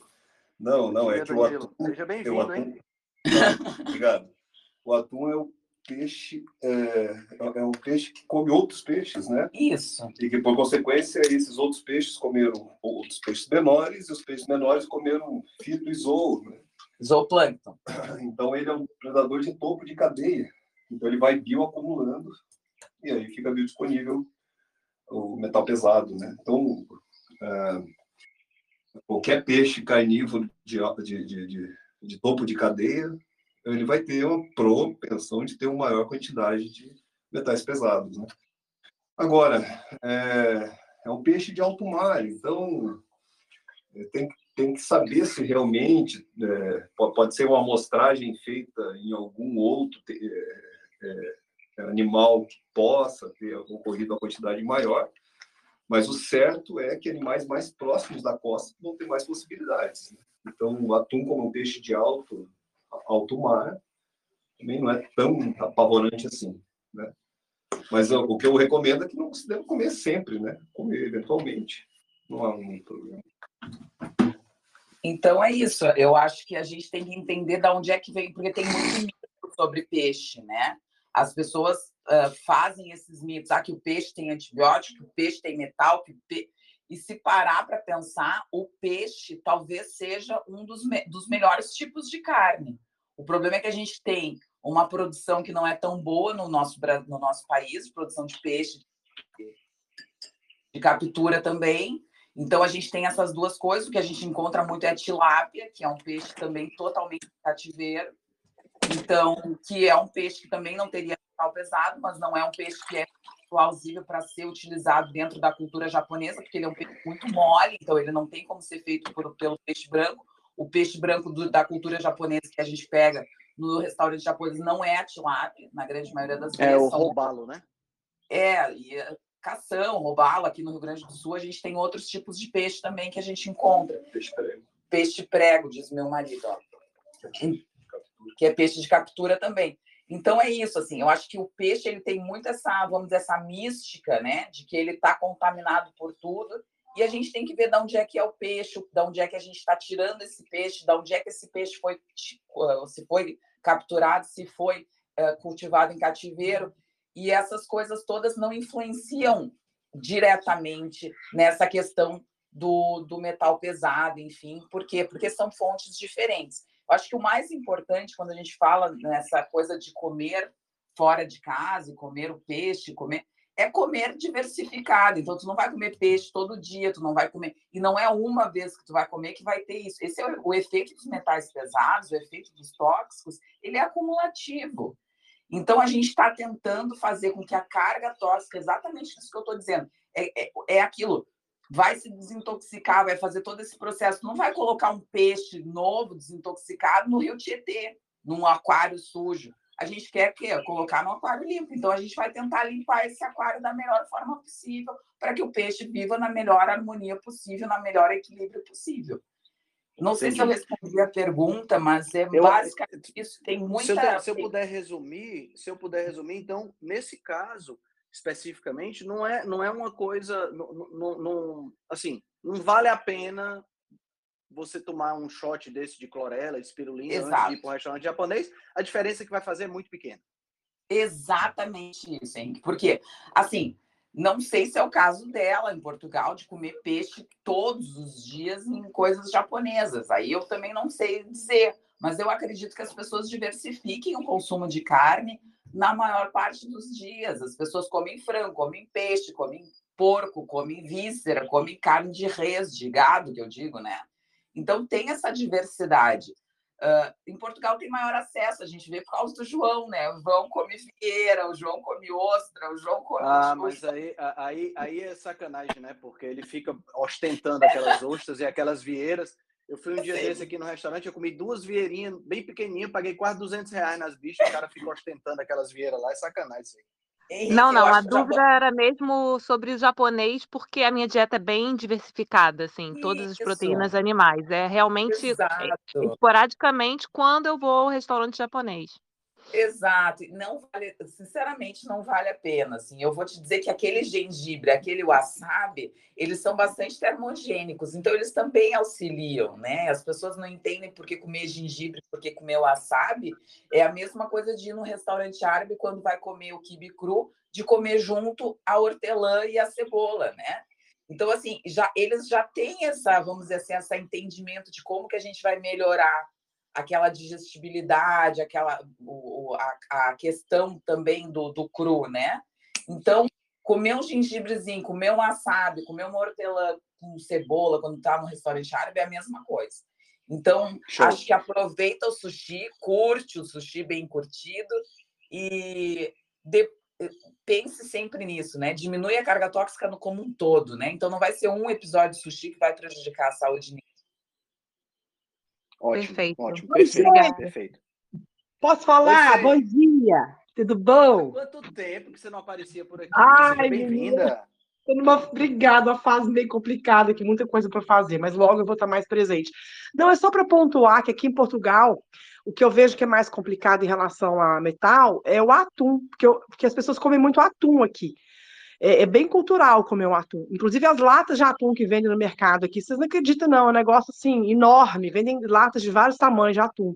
Não, não, é dia, que o atum. Seja bem-vindo, atum... hein? Obrigado. O atum é o peixe, é, é um peixe que come outros peixes, né? Isso. E que, por consequência, esses outros peixes comeram outros peixes menores, e os peixes menores comeram fito e zoo, né? Zooplâncton. Então ele é um predador de topo de cadeia. Então ele vai bioacumulando e aí fica biodisponível o metal pesado, né? Então é, qualquer peixe carnívoro de, de, de, de, topo de cadeia ele vai ter uma propensão de ter uma maior quantidade de metais pesados, né? Agora, é, é um peixe de alto mar, então é, tem, tem que saber se realmente é, pode ser uma amostragem feita em algum outro é, é, animal que possa ter ocorrido uma quantidade maior, mas o certo é que animais mais próximos da costa vão ter mais possibilidades. Né? Então, o atum como um peixe de alto, alto mar também não é tão apavorante assim, né? Mas o, o que eu recomendo é que não se deve comer sempre, né? Comer eventualmente, não há um problema. Então é isso. Eu acho que a gente tem que entender de onde é que vem, porque tem muito mito sobre peixe, né? As pessoas uh, fazem esses mitos, ah, que o peixe tem antibiótico, que o peixe tem metal, que e se parar para pensar, o peixe talvez seja um dos, me... dos melhores tipos de carne. O problema é que a gente tem uma produção que não é tão boa no nosso, no nosso país, produção de peixe, de captura também, então, a gente tem essas duas coisas. O que a gente encontra muito é a tilápia, que é um peixe também totalmente cativeiro. Então, que é um peixe que também não teria metal pesado, mas não é um peixe que é plausível para ser utilizado dentro da cultura japonesa, porque ele é um peixe muito mole, então ele não tem como ser feito por, pelo peixe branco. O peixe branco do, da cultura japonesa que a gente pega no restaurante japonês não é a tilápia, na grande maioria das vezes. É o robalo, né? É, e cação, robalo, aqui no Rio Grande do Sul, a gente tem outros tipos de peixe também que a gente encontra. Peixe prego. Peixe prego, diz meu marido, ó. Que é peixe de captura também. Então é isso, assim, eu acho que o peixe ele tem muito essa, vamos dizer, essa mística, né, de que ele está contaminado por tudo E a gente tem que ver de onde é que é o peixe, de onde é que a gente está tirando esse peixe, de onde é que esse peixe foi, se foi capturado, se foi é, cultivado em cativeiro. E essas coisas todas não influenciam diretamente nessa questão do, do metal pesado, enfim. Por quê? Porque são fontes diferentes. Eu acho que o mais importante quando a gente fala nessa coisa de comer fora de casa, comer o peixe, comer é comer diversificado. Então, tu não vai comer peixe todo dia, tu não vai comer. E não é uma vez que tu vai comer que vai ter isso. Esse é o, o efeito dos metais pesados, o efeito dos tóxicos, ele é acumulativo. Então, a gente está tentando fazer com que a carga tóxica, exatamente isso que eu estou dizendo, é, é, é aquilo vai se desintoxicar, vai fazer todo esse processo. Não vai colocar um peixe novo, desintoxicado, no rio Tietê, num aquário sujo. A gente quer que colocar no aquário limpo. Então a gente vai tentar limpar esse aquário da melhor forma possível para que o peixe viva na melhor harmonia possível, na melhor equilíbrio possível. Não sei se eu respondi a pergunta, mas é eu, basicamente isso. Tem muita. Se eu, se eu puder resumir, se eu puder resumir, então nesse caso especificamente, não é, não é uma coisa, não, não, não, assim, não vale a pena você tomar um shot desse de clorela, de espirulina, Exato. antes de ir para um restaurante japonês, a diferença que vai fazer é muito pequena. Exatamente isso, hein? Porque, assim, não sei se é o caso dela em Portugal de comer peixe todos os dias em coisas japonesas. Aí eu também não sei dizer, mas eu acredito que as pessoas diversifiquem o consumo de carne na maior parte dos dias. As pessoas comem frango, comem peixe, comem porco, comem víscera, comem carne de res, de gado, que eu digo, né? Então tem essa diversidade. Uh, em Portugal tem maior acesso, a gente vê por causa do João, né? O João come vieira, o João come ostra, o João come. Ah, mas aí, aí, aí é sacanagem, né? Porque ele fica ostentando aquelas ostras e aquelas vieiras eu fui um dia desse aqui no restaurante, eu comi duas vieirinhas bem pequenininhas, paguei quase 200 reais nas bichas, o cara ficou ostentando aquelas vieiras lá, é sacanagem isso aí. Não, não, a dúvida era mesmo sobre o japonês, porque a minha dieta é bem diversificada, assim, Isso. todas as proteínas animais. É realmente Exato. esporadicamente quando eu vou ao restaurante japonês. Exato, não vale, sinceramente não vale a pena. Assim, eu vou te dizer que aquele gengibre, aquele wasabi, eles são bastante termogênicos, então eles também auxiliam, né? As pessoas não entendem por que comer gengibre, por que comer wasabi. É a mesma coisa de ir no restaurante árabe quando vai comer o quibe cru, de comer junto a hortelã e a cebola, né? Então, assim, já, eles já têm essa, vamos dizer assim, esse entendimento de como que a gente vai melhorar aquela digestibilidade, aquela o, a, a, questão também do, do cru, né? Então, comer um gengibrezinho, comer um assado, comer uma hortelã com cebola quando está no restaurante árabe é a mesma coisa. Então, Show. acho que aproveita o sushi, curte o sushi bem curtido e de, pense sempre nisso, né? Diminui a carga tóxica no como um todo, né? Então, não vai ser um episódio de sushi que vai prejudicar a saúde Ótimo, perfeito. ótimo, perfeito, perfeito. Posso falar? Bom dia, tudo bom? Quanto tempo que você não aparecia por aqui? Ai, bem-vinda. Obrigada, uma fase meio complicada aqui, muita coisa para fazer, mas logo eu vou estar mais presente. Não, é só para pontuar que aqui em Portugal, o que eu vejo que é mais complicado em relação a metal é o atum, porque, eu, porque as pessoas comem muito atum aqui. É, é, bem cultural comer um atum. Inclusive, as latas de atum que vendem no mercado aqui, vocês não acreditam, não, é um negócio assim, enorme. Vendem latas de vários tamanhos de atum.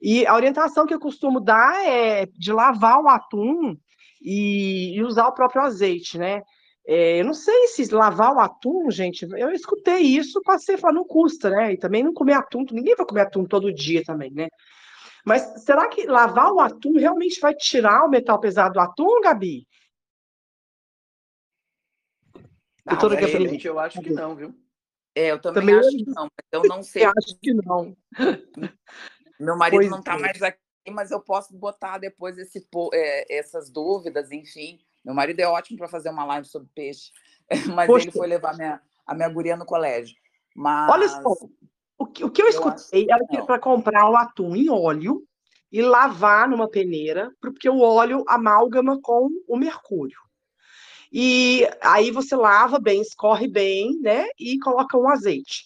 E a orientação que eu costumo dar é de lavar o atum e, e usar o próprio azeite, né? É, eu não sei se lavar o atum, gente, eu escutei isso, passei a falar, não custa, né? E também não comer atum, ninguém vai comer atum todo dia também, né? Mas será que lavar o atum realmente vai tirar o metal pesado do atum, Gabi? Ah, Doutora Gabriela. Eu acho que não, viu? É, eu também, também acho que não, mas eu não sei. Eu acho que não. Meu marido pois não está é. mais aqui, mas eu posso botar depois esse, é, essas dúvidas, enfim. Meu marido é ótimo para fazer uma live sobre peixe, mas Poxa. ele foi levar minha, a minha guria no colégio. Mas... Olha só, o que, o que eu, eu escutei era que para comprar o atum em óleo e lavar numa peneira, porque o óleo amálgama com o mercúrio. E aí você lava bem, escorre bem, né? E coloca um azeite.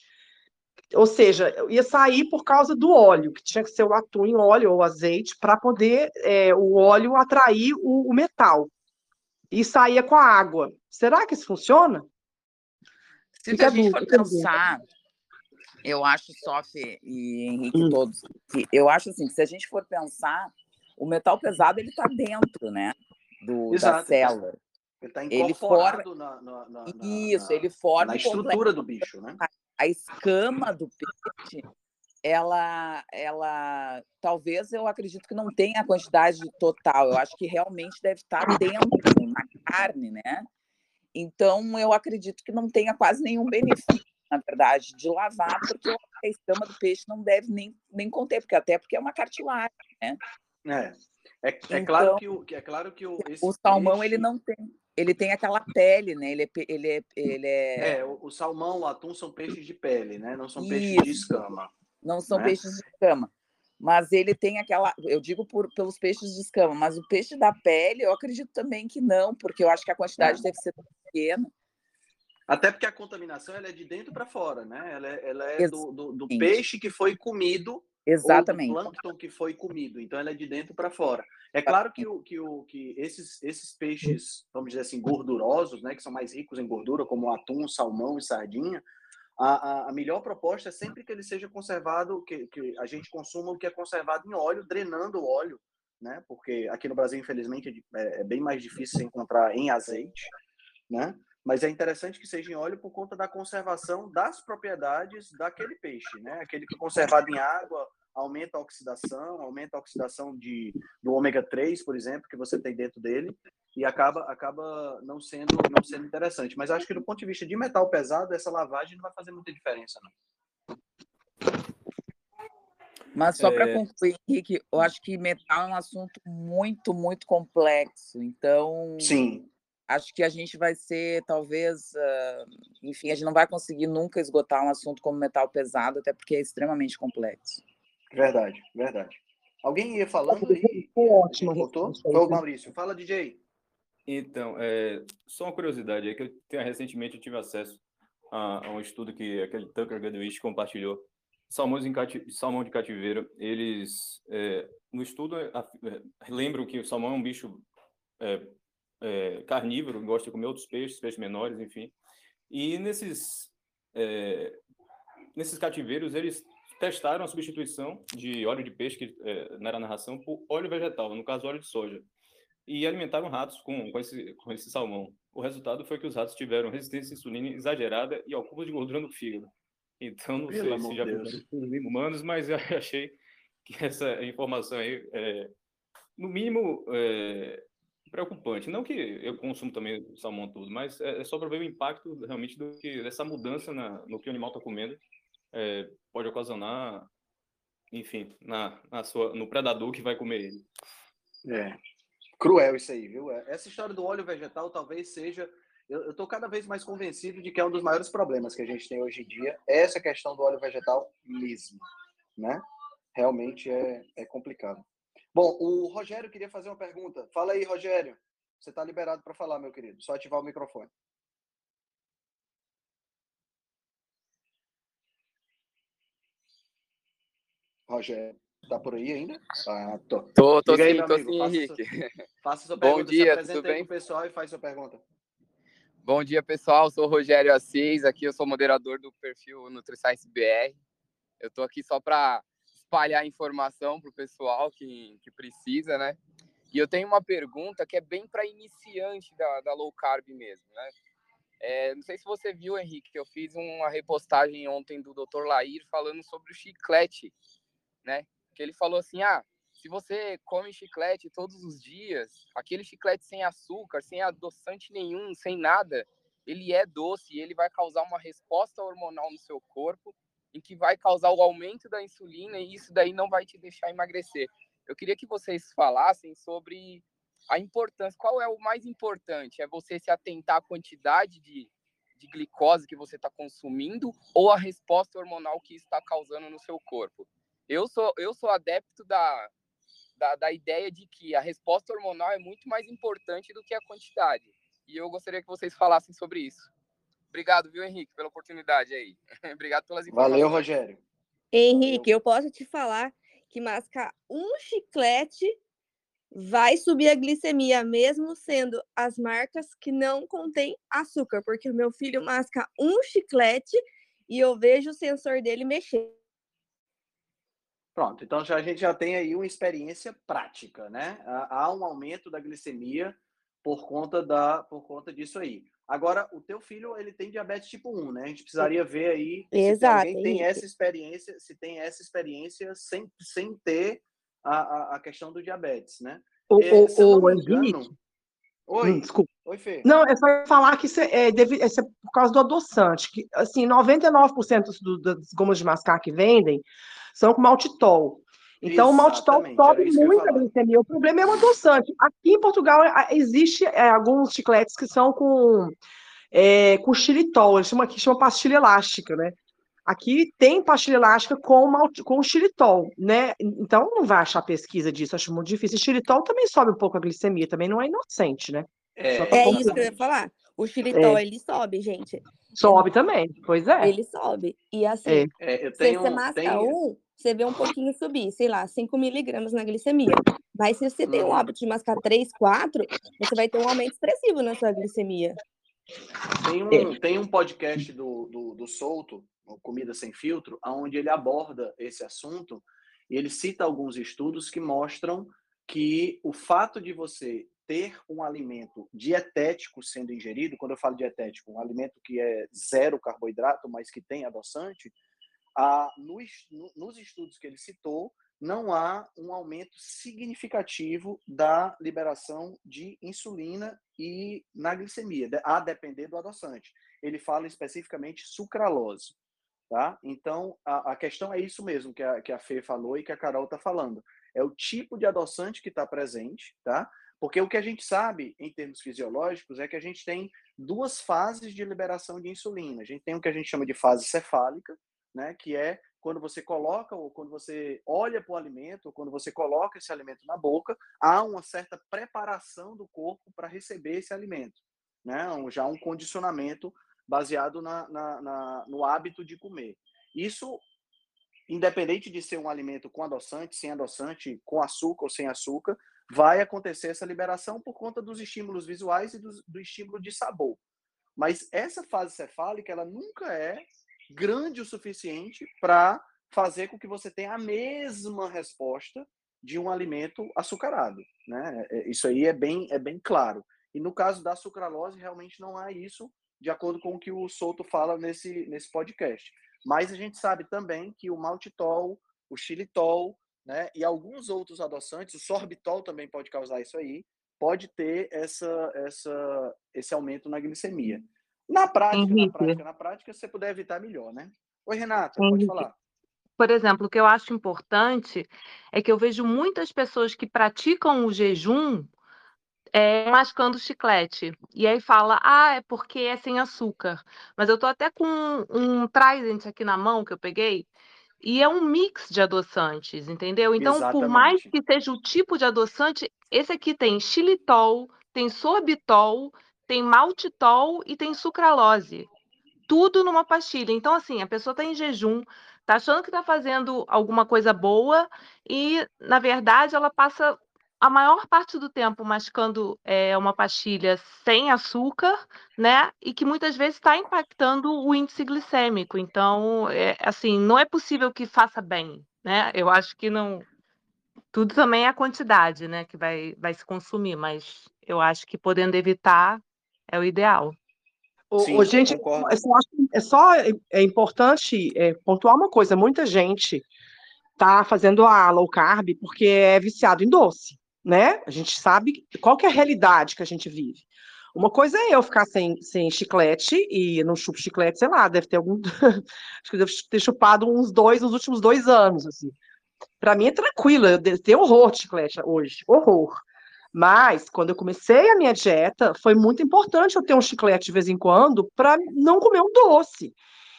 Ou seja, ia sair por causa do óleo, que tinha que ser o atum em óleo ou azeite, para poder é, o óleo atrair o, o metal. E saía com a água. Será que isso funciona? Se a gente for pensar, eu acho, Sophie e Henrique, hum. todos, que eu acho assim, que se a gente for pensar, o metal pesado ele está dentro, né? Do, da célula. Ele está incorporado ele forma... na, na, na, Isso, ele forma na estrutura do bicho, né? A escama do peixe, ela, ela, talvez eu acredito que não tenha a quantidade total. Eu acho que realmente deve estar dentro na carne, né? Então eu acredito que não tenha quase nenhum benefício, na verdade, de lavar, porque a escama do peixe não deve nem, nem conter, porque até porque é uma cartilagem, né? É. É, é então, claro que o, é claro que o, o salmão peixe... ele não tem ele tem aquela pele, né? Ele é, ele é, ele é... é o, o, salmão, o atum são peixes de pele, né? Não são Isso. peixes de escama. Não são né? peixes de escama. Mas ele tem aquela, eu digo por, pelos peixes de escama, mas o peixe da pele, eu acredito também que não, porque eu acho que a quantidade é. deve ser pequena. Até porque a contaminação ela é de dentro para fora, né? Ela é, ela é do, do, do, peixe que foi comido Exatamente. Ou do plâncton que foi comido. Então, ela é de dentro para fora. É claro que, o, que, o, que esses, esses peixes, vamos dizer assim, gordurosos, né, que são mais ricos em gordura, como atum, salmão e sardinha, a, a, melhor proposta é sempre que ele seja conservado, que, que a gente consuma o que é conservado em óleo, drenando o óleo, né? Porque aqui no Brasil, infelizmente, é, é bem mais difícil encontrar em azeite, né? mas é interessante que seja em óleo por conta da conservação das propriedades daquele peixe, né? Aquele que é conservado em água aumenta a oxidação, aumenta a oxidação de, do ômega 3, por exemplo, que você tem dentro dele, e acaba, acaba não, sendo, não sendo interessante. Mas acho que do ponto de vista de metal pesado, essa lavagem não vai fazer muita diferença, não. Mas só é... para concluir, Henrique, eu acho que metal é um assunto muito, muito complexo. Então, sim acho que a gente vai ser, talvez, uh, enfim, a gente não vai conseguir nunca esgotar um assunto como metal pesado, até porque é extremamente complexo. Verdade, verdade. Alguém ia falando aí? Foi ótimo. Voltou? Foi o Maurício. Fala, DJ. Então, é, só uma curiosidade, é que eu tenho, recentemente eu tive acesso a, a, um estudo que aquele Tucker Goodwich compartilhou. Salmões em cati, salmão de cativeiro, eles, é, no estudo, é, lembram que o salmão é um bicho é, é, carnívoro, gosta de comer outros peixes, peixes menores, enfim. E nesses, é, nesses cativeiros, eles testaram a substituição de óleo de peixe, que é, na narração, por óleo vegetal, no caso, óleo de soja. E alimentaram ratos com, com, esse, com esse salmão. O resultado foi que os ratos tiveram resistência à insulina exagerada e ao acúmulo de gordura no fígado. Então, não Pelo sei se já humanos, mas eu achei que essa informação aí, é, no mínimo, é, preocupante. Não que eu consumo também salmão tudo, mas é, é só para ver o impacto realmente do que dessa mudança na, no que o animal está comendo é, pode ocasionar, enfim, na, na sua, no predador que vai comer ele. É cruel isso aí, viu? É, essa história do óleo vegetal talvez seja. Eu estou cada vez mais convencido de que é um dos maiores problemas que a gente tem hoje em dia, é essa questão do óleo vegetal mesmo, né? Realmente é, é complicado. Bom, o Rogério queria fazer uma pergunta. Fala aí, Rogério. Você está liberado para falar, meu querido. Só ativar o microfone. Rogério, tá por aí ainda? Ah, tô. Tô, tô aí, sim, tô sim, Henrique. Faça sua pergunta, Bom dia, tudo bem? pessoal e faz sua pergunta. Bom dia, pessoal. Sou o Rogério Assis, aqui eu sou moderador do perfil NutriScience BR. Eu tô aqui só para espalhar informação para o pessoal que, que precisa, né? E eu tenho uma pergunta que é bem para iniciante da, da, low carb mesmo, né? É, não sei se você viu, Henrique, que eu fiz uma repostagem ontem do Dr. Lair falando sobre o chiclete, né? Que ele falou assim: ah, se você come chiclete todos os dias, aquele chiclete sem açúcar, sem adoçante nenhum, sem nada, ele é doce e ele vai causar uma resposta hormonal no seu corpo em que vai causar o aumento da insulina e isso daí não vai te deixar emagrecer. Eu queria que vocês falassem sobre a importância, qual é o mais importante? É você se atentar à quantidade de, de glicose que você está consumindo ou a resposta hormonal que está causando no seu corpo? Eu sou, eu sou adepto da, da, da ideia de que a resposta hormonal é muito mais importante do que a quantidade. E eu gostaria que vocês falassem sobre isso. Obrigado, viu, Henrique, pela oportunidade aí. Obrigado pelas informações. Valeu, Rogério. Henrique, Valeu. eu posso te falar que mascar um chiclete vai subir a glicemia, mesmo sendo as marcas que não contêm açúcar, porque o meu filho masca um chiclete e eu vejo o sensor dele mexer. Pronto, então já, a gente já tem aí uma experiência prática, né? Há um aumento da glicemia por conta, da, por conta disso aí. Agora, o teu filho, ele tem diabetes tipo 1, né? A gente precisaria ver aí Exato, se alguém tem essa experiência, se tem essa experiência sem, sem ter a, a, a questão do diabetes, né? O, é, o, o engano... Oi, hum, desculpa. Oi, Fê. Não, é só falar que isso é, deve, é por causa do adoçante, que, assim, 99% do, das gomas de mascar que vendem são com maltitol. Então, Exatamente, o maltitol sobe muito a glicemia. O problema é o adoçante. Aqui em Portugal existe é, alguns chicletes que são com, é, com xilitol, eles chamam aqui chama pastilha elástica, né? Aqui tem pastilha elástica com, com xilitol, né? Então não vai achar pesquisa disso, acho muito difícil. O xilitol também sobe um pouco a glicemia, também não é inocente, né? É, é isso que eu ia falar. O xilitol, é. ele sobe, gente. Sobe também, pois é. Ele sobe. E assim, é. é se você masca tenho... um, você vê um pouquinho subir, sei lá, 5 miligramas na glicemia. Mas se você tem o hábito de mascar 3, 4, você vai ter um aumento expressivo na sua glicemia. Tem um, tem um podcast do, do, do Souto, Comida Sem Filtro, onde ele aborda esse assunto e ele cita alguns estudos que mostram que o fato de você ter um alimento dietético sendo ingerido, quando eu falo dietético, um alimento que é zero carboidrato, mas que tem adoçante, nos, nos estudos que ele citou, não há um aumento significativo da liberação de insulina e na glicemia, a depender do adoçante. Ele fala especificamente sucralose. Tá? Então, a, a questão é isso mesmo que a, que a Fê falou e que a Carol está falando. É o tipo de adoçante que está presente, tá? Porque o que a gente sabe, em termos fisiológicos, é que a gente tem duas fases de liberação de insulina. A gente tem o que a gente chama de fase cefálica, né? Que é quando você coloca ou quando você olha para o alimento, ou quando você coloca esse alimento na boca, há uma certa preparação do corpo para receber esse alimento, né? Já um condicionamento baseado na, na, na, no hábito de comer. Isso, independente de ser um alimento com adoçante, sem adoçante, com açúcar ou sem açúcar, vai acontecer essa liberação por conta dos estímulos visuais e do, do estímulo de sabor. Mas essa fase cefálica, ela nunca é grande o suficiente para fazer com que você tenha a mesma resposta de um alimento açucarado, né? É, isso aí é bem é bem claro. E no caso da sucralose realmente não há isso, de acordo com o que o Souto fala nesse, nesse podcast. Mas a gente sabe também que o maltitol, o xilitol, né, e alguns outros adoçantes, o sorbitol também pode causar isso aí, pode ter essa, essa, esse aumento na glicemia. Na prática, Henrique. na prática, na prática, se você puder evitar, melhor, né? Oi, Renata, Henrique. pode falar. Por exemplo, o que eu acho importante é que eu vejo muitas pessoas que praticam o jejum é, mascando chiclete. E aí fala, ah, é porque é sem açúcar. Mas eu tô até com um, um Trident aqui na mão que eu peguei, e é um mix de adoçantes, entendeu? Então, Exatamente. por mais que seja o tipo de adoçante, esse aqui tem xilitol, tem sorbitol, tem maltitol e tem sucralose. Tudo numa pastilha. Então, assim, a pessoa está em jejum, está achando que está fazendo alguma coisa boa e, na verdade, ela passa a maior parte do tempo mascando é, uma pastilha sem açúcar, né? E que muitas vezes está impactando o índice glicêmico. Então, é, assim, não é possível que faça bem, né? Eu acho que não. Tudo também é a quantidade, né? Que vai, vai se consumir, mas eu acho que podendo evitar é o ideal. Sim, gente, é só, é só é importante é, pontuar uma coisa: muita gente está fazendo a low carb porque é viciado em doce né? A gente sabe qual que é a realidade que a gente vive. Uma coisa é eu ficar sem, sem chiclete e não chupo chiclete, sei lá, deve ter algum. acho que eu devo ter chupado uns dois nos últimos dois anos, assim. Para mim é tranquilo, eu tenho horror de chiclete hoje, horror. Mas, quando eu comecei a minha dieta, foi muito importante eu ter um chiclete de vez em quando para não comer um doce.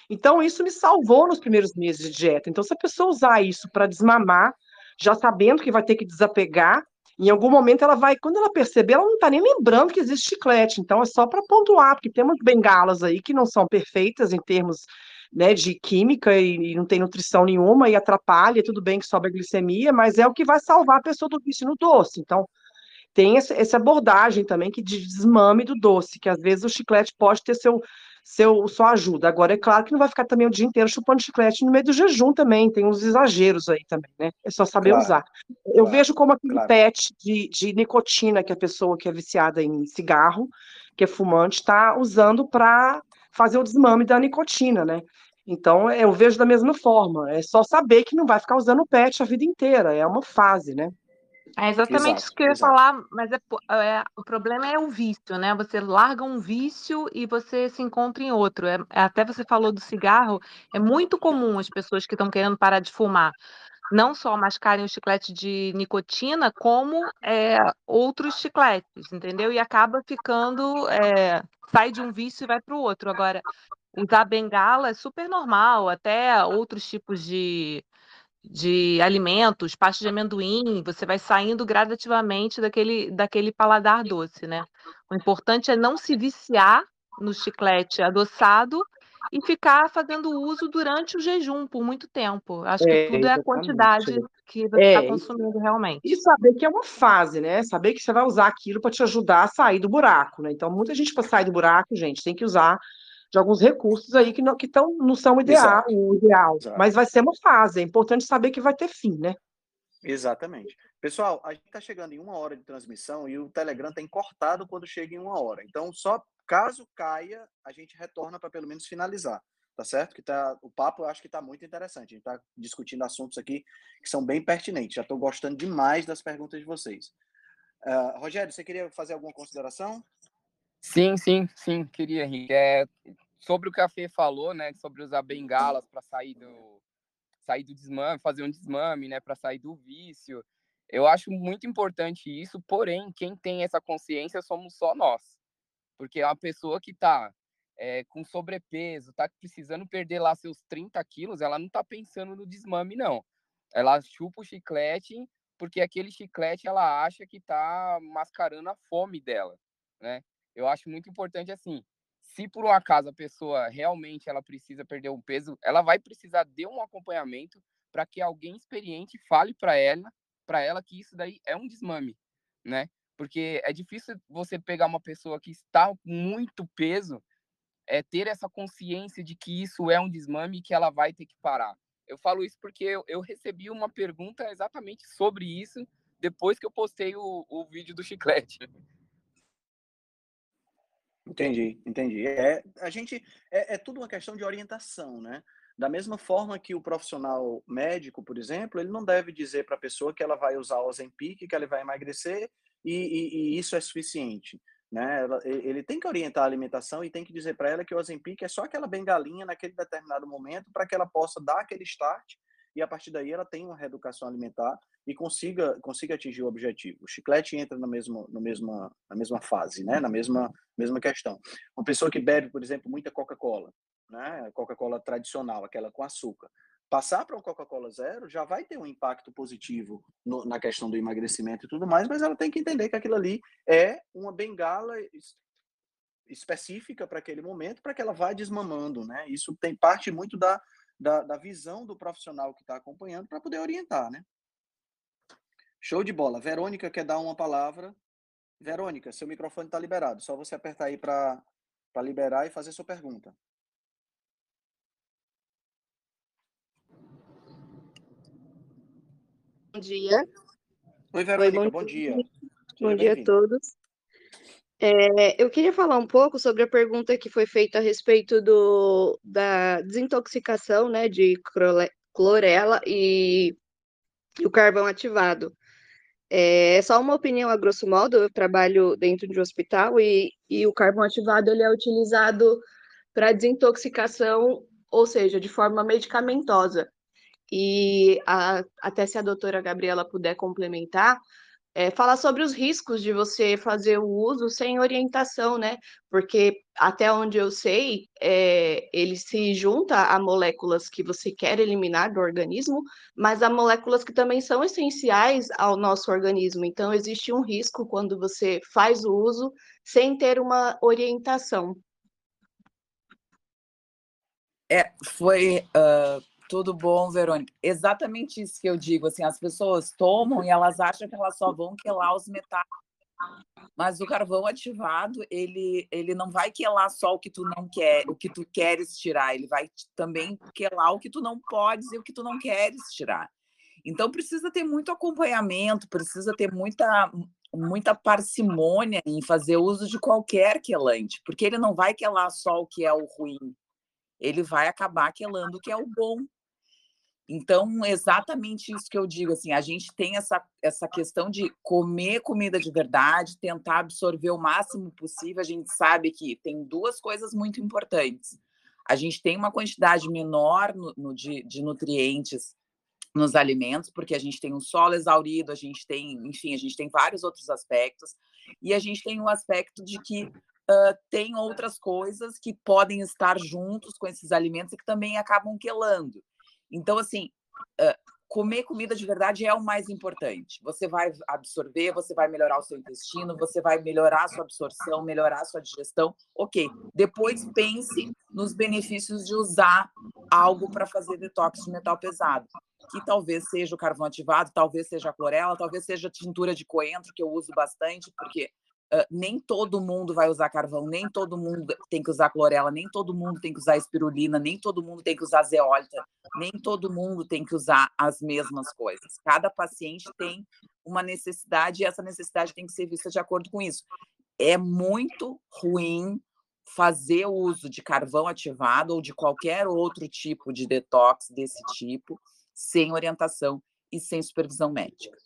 Então, isso me salvou nos primeiros meses de dieta. Então, se a pessoa usar isso para desmamar, já sabendo que vai ter que desapegar, em algum momento ela vai, quando ela perceber, ela não está nem lembrando que existe chiclete. Então é só para pontuar, porque tem umas bengalas aí que não são perfeitas em termos né, de química e, e, não tem nutrição nenhuma e atrapalha, tudo bem que sobe a glicemia, mas é o que vai salvar a pessoa do vício no doce. Então, tem essa, essa abordagem também que de desmame do doce, que às vezes o chiclete pode ter seu, seu sua ajuda. Agora, é claro que não vai ficar também o dia inteiro chupando chiclete no meio do jejum também, tem uns exageros aí também, né? É só saber claro, usar. Eu claro, vejo como aquele claro. pet de, de nicotina que a pessoa que é viciada em cigarro, que é fumante, está usando para fazer o desmame da nicotina, né? Então, eu vejo da mesma forma. É só saber que não vai ficar usando o PET a vida inteira. É uma fase, né? É exatamente exato, isso que eu ia exato. falar, mas é, é, o problema é o vício, né? Você larga um vício e você se encontra em outro. É, até você falou do cigarro, é muito comum as pessoas que estão querendo parar de fumar não só mascarem o chiclete de nicotina, como é, outros chicletes, entendeu? E acaba ficando, é, sai de um vício e vai para o outro. Agora, usar bengala é super normal, até outros tipos de, de alimentos, pasta de amendoim, você vai saindo gradativamente daquele, daquele paladar doce, né? O importante é não se viciar no chiclete adoçado e ficar fazendo uso durante o jejum por muito tempo. Acho que é, tudo é a quantidade que você está é, consumindo realmente. E saber que é uma fase, né? Saber que você vai usar aquilo para te ajudar a sair do buraco, né? Então, muita gente para sair do buraco, gente, tem que usar de alguns recursos aí que não, que tão, não são ideal, o ideal. Exato. Mas vai ser uma fase. É importante saber que vai ter fim, né? Exatamente. Pessoal, a gente está chegando em uma hora de transmissão e o Telegram tem cortado quando chega em uma hora. Então, só caso caia, a gente retorna para pelo menos finalizar. Tá certo? Que tá, o papo eu acho que está muito interessante. A gente está discutindo assuntos aqui que são bem pertinentes. Já estou gostando demais das perguntas de vocês. Uh, Rogério, você queria fazer alguma consideração? Sim, sim, sim, queria, Henrique. É, sobre o que a Fê falou, né? Sobre usar bengalas para sair do, sair do desmame, fazer um desmame, né? Para sair do vício. Eu acho muito importante isso, porém, quem tem essa consciência somos só nós. Porque é uma pessoa que está é, com sobrepeso, está precisando perder lá seus 30 quilos, ela não está pensando no desmame, não. Ela chupa o chiclete, porque aquele chiclete ela acha que está mascarando a fome dela, né? Eu acho muito importante assim, se por um acaso a pessoa realmente ela precisa perder um peso, ela vai precisar de um acompanhamento para que alguém experiente fale para ela para ela que isso daí é um desmame, né? Porque é difícil você pegar uma pessoa que está com muito peso, é ter essa consciência de que isso é um desmame e que ela vai ter que parar. Eu falo isso porque eu, eu recebi uma pergunta exatamente sobre isso depois que eu postei o, o vídeo do chiclete. Entendi, entendi. É, a gente é, é tudo uma questão de orientação, né? Da mesma forma que o profissional médico, por exemplo, ele não deve dizer para a pessoa que ela vai usar o Ozempic, que ela vai emagrecer e, e, e isso é suficiente. Né? ele tem que orientar a alimentação e tem que dizer para ela que o Ozempic é só aquela bengalinha naquele determinado momento para que ela possa dar aquele start e a partir daí ela tem uma reeducação alimentar e consiga consiga atingir o objetivo. O chiclete entra na mesma no mesma na mesma fase, né? Na mesma mesma questão. Uma pessoa que bebe, por exemplo, muita Coca-Cola, né? Coca-Cola tradicional, aquela com açúcar. Passar para um Coca-Cola zero já vai ter um impacto positivo no, na questão do emagrecimento e tudo mais, mas ela tem que entender que aquilo ali é uma bengala específica para aquele momento, para que ela vá desmamando, né? Isso tem parte muito da, da, da visão do profissional que está acompanhando para poder orientar, né? Show de bola. Verônica quer dar uma palavra. Verônica, seu microfone está liberado. Só você apertar aí para liberar e fazer sua pergunta. Bom dia. Oi, Verônica, Oi, bom, bom, dia. dia. Bom dia a todos. É, eu queria falar um pouco sobre a pergunta que foi feita a respeito do, da desintoxicação né, de clorela e, e o carvão ativado. É, é só uma opinião a grosso modo, eu trabalho dentro de um hospital e, e o carvão ativado ele é utilizado para desintoxicação, ou seja, de forma medicamentosa. E a, até se a doutora Gabriela puder complementar, é, falar sobre os riscos de você fazer o uso sem orientação, né? Porque até onde eu sei, é, ele se junta a moléculas que você quer eliminar do organismo, mas a moléculas que também são essenciais ao nosso organismo. Então, existe um risco quando você faz o uso sem ter uma orientação. É, foi uh, tudo bom, Verônica? Exatamente isso que eu digo. Assim, as pessoas tomam e elas acham que elas só vão quelar os metais Mas o carvão ativado, ele, ele não vai quelar só o que tu não quer, o que tu queres tirar, ele vai também quelar o que tu não podes e o que tu não queres tirar. Então precisa ter muito acompanhamento, precisa ter muita muita parcimônia em fazer uso de qualquer quelante, porque ele não vai quelar só o que é o ruim, ele vai acabar quelando o que é o bom. Então, exatamente isso que eu digo, assim, a gente tem essa, essa questão de comer comida de verdade, tentar absorver o máximo possível. A gente sabe que tem duas coisas muito importantes. A gente tem uma quantidade menor no, no de, de nutrientes nos alimentos, porque a gente tem um solo exaurido, a gente tem, enfim, a gente tem vários outros aspectos, e a gente tem o um aspecto de que uh, tem outras coisas que podem estar juntos com esses alimentos e que também acabam quelando. Então, assim, comer comida de verdade é o mais importante. Você vai absorver, você vai melhorar o seu intestino, você vai melhorar a sua absorção, melhorar a sua digestão. Ok. Depois pense nos benefícios de usar algo para fazer detox de metal pesado, que talvez seja o carvão ativado, talvez seja a clorela, talvez seja a tintura de coentro, que eu uso bastante, porque Uh, nem todo mundo vai usar carvão, nem todo mundo tem que usar clorela, nem todo mundo tem que usar espirulina, nem todo mundo tem que usar zeólita, nem todo mundo tem que usar as mesmas coisas. Cada paciente tem uma necessidade e essa necessidade tem que ser vista de acordo com isso. É muito ruim fazer uso de carvão ativado ou de qualquer outro tipo de detox desse tipo sem orientação e sem supervisão médica.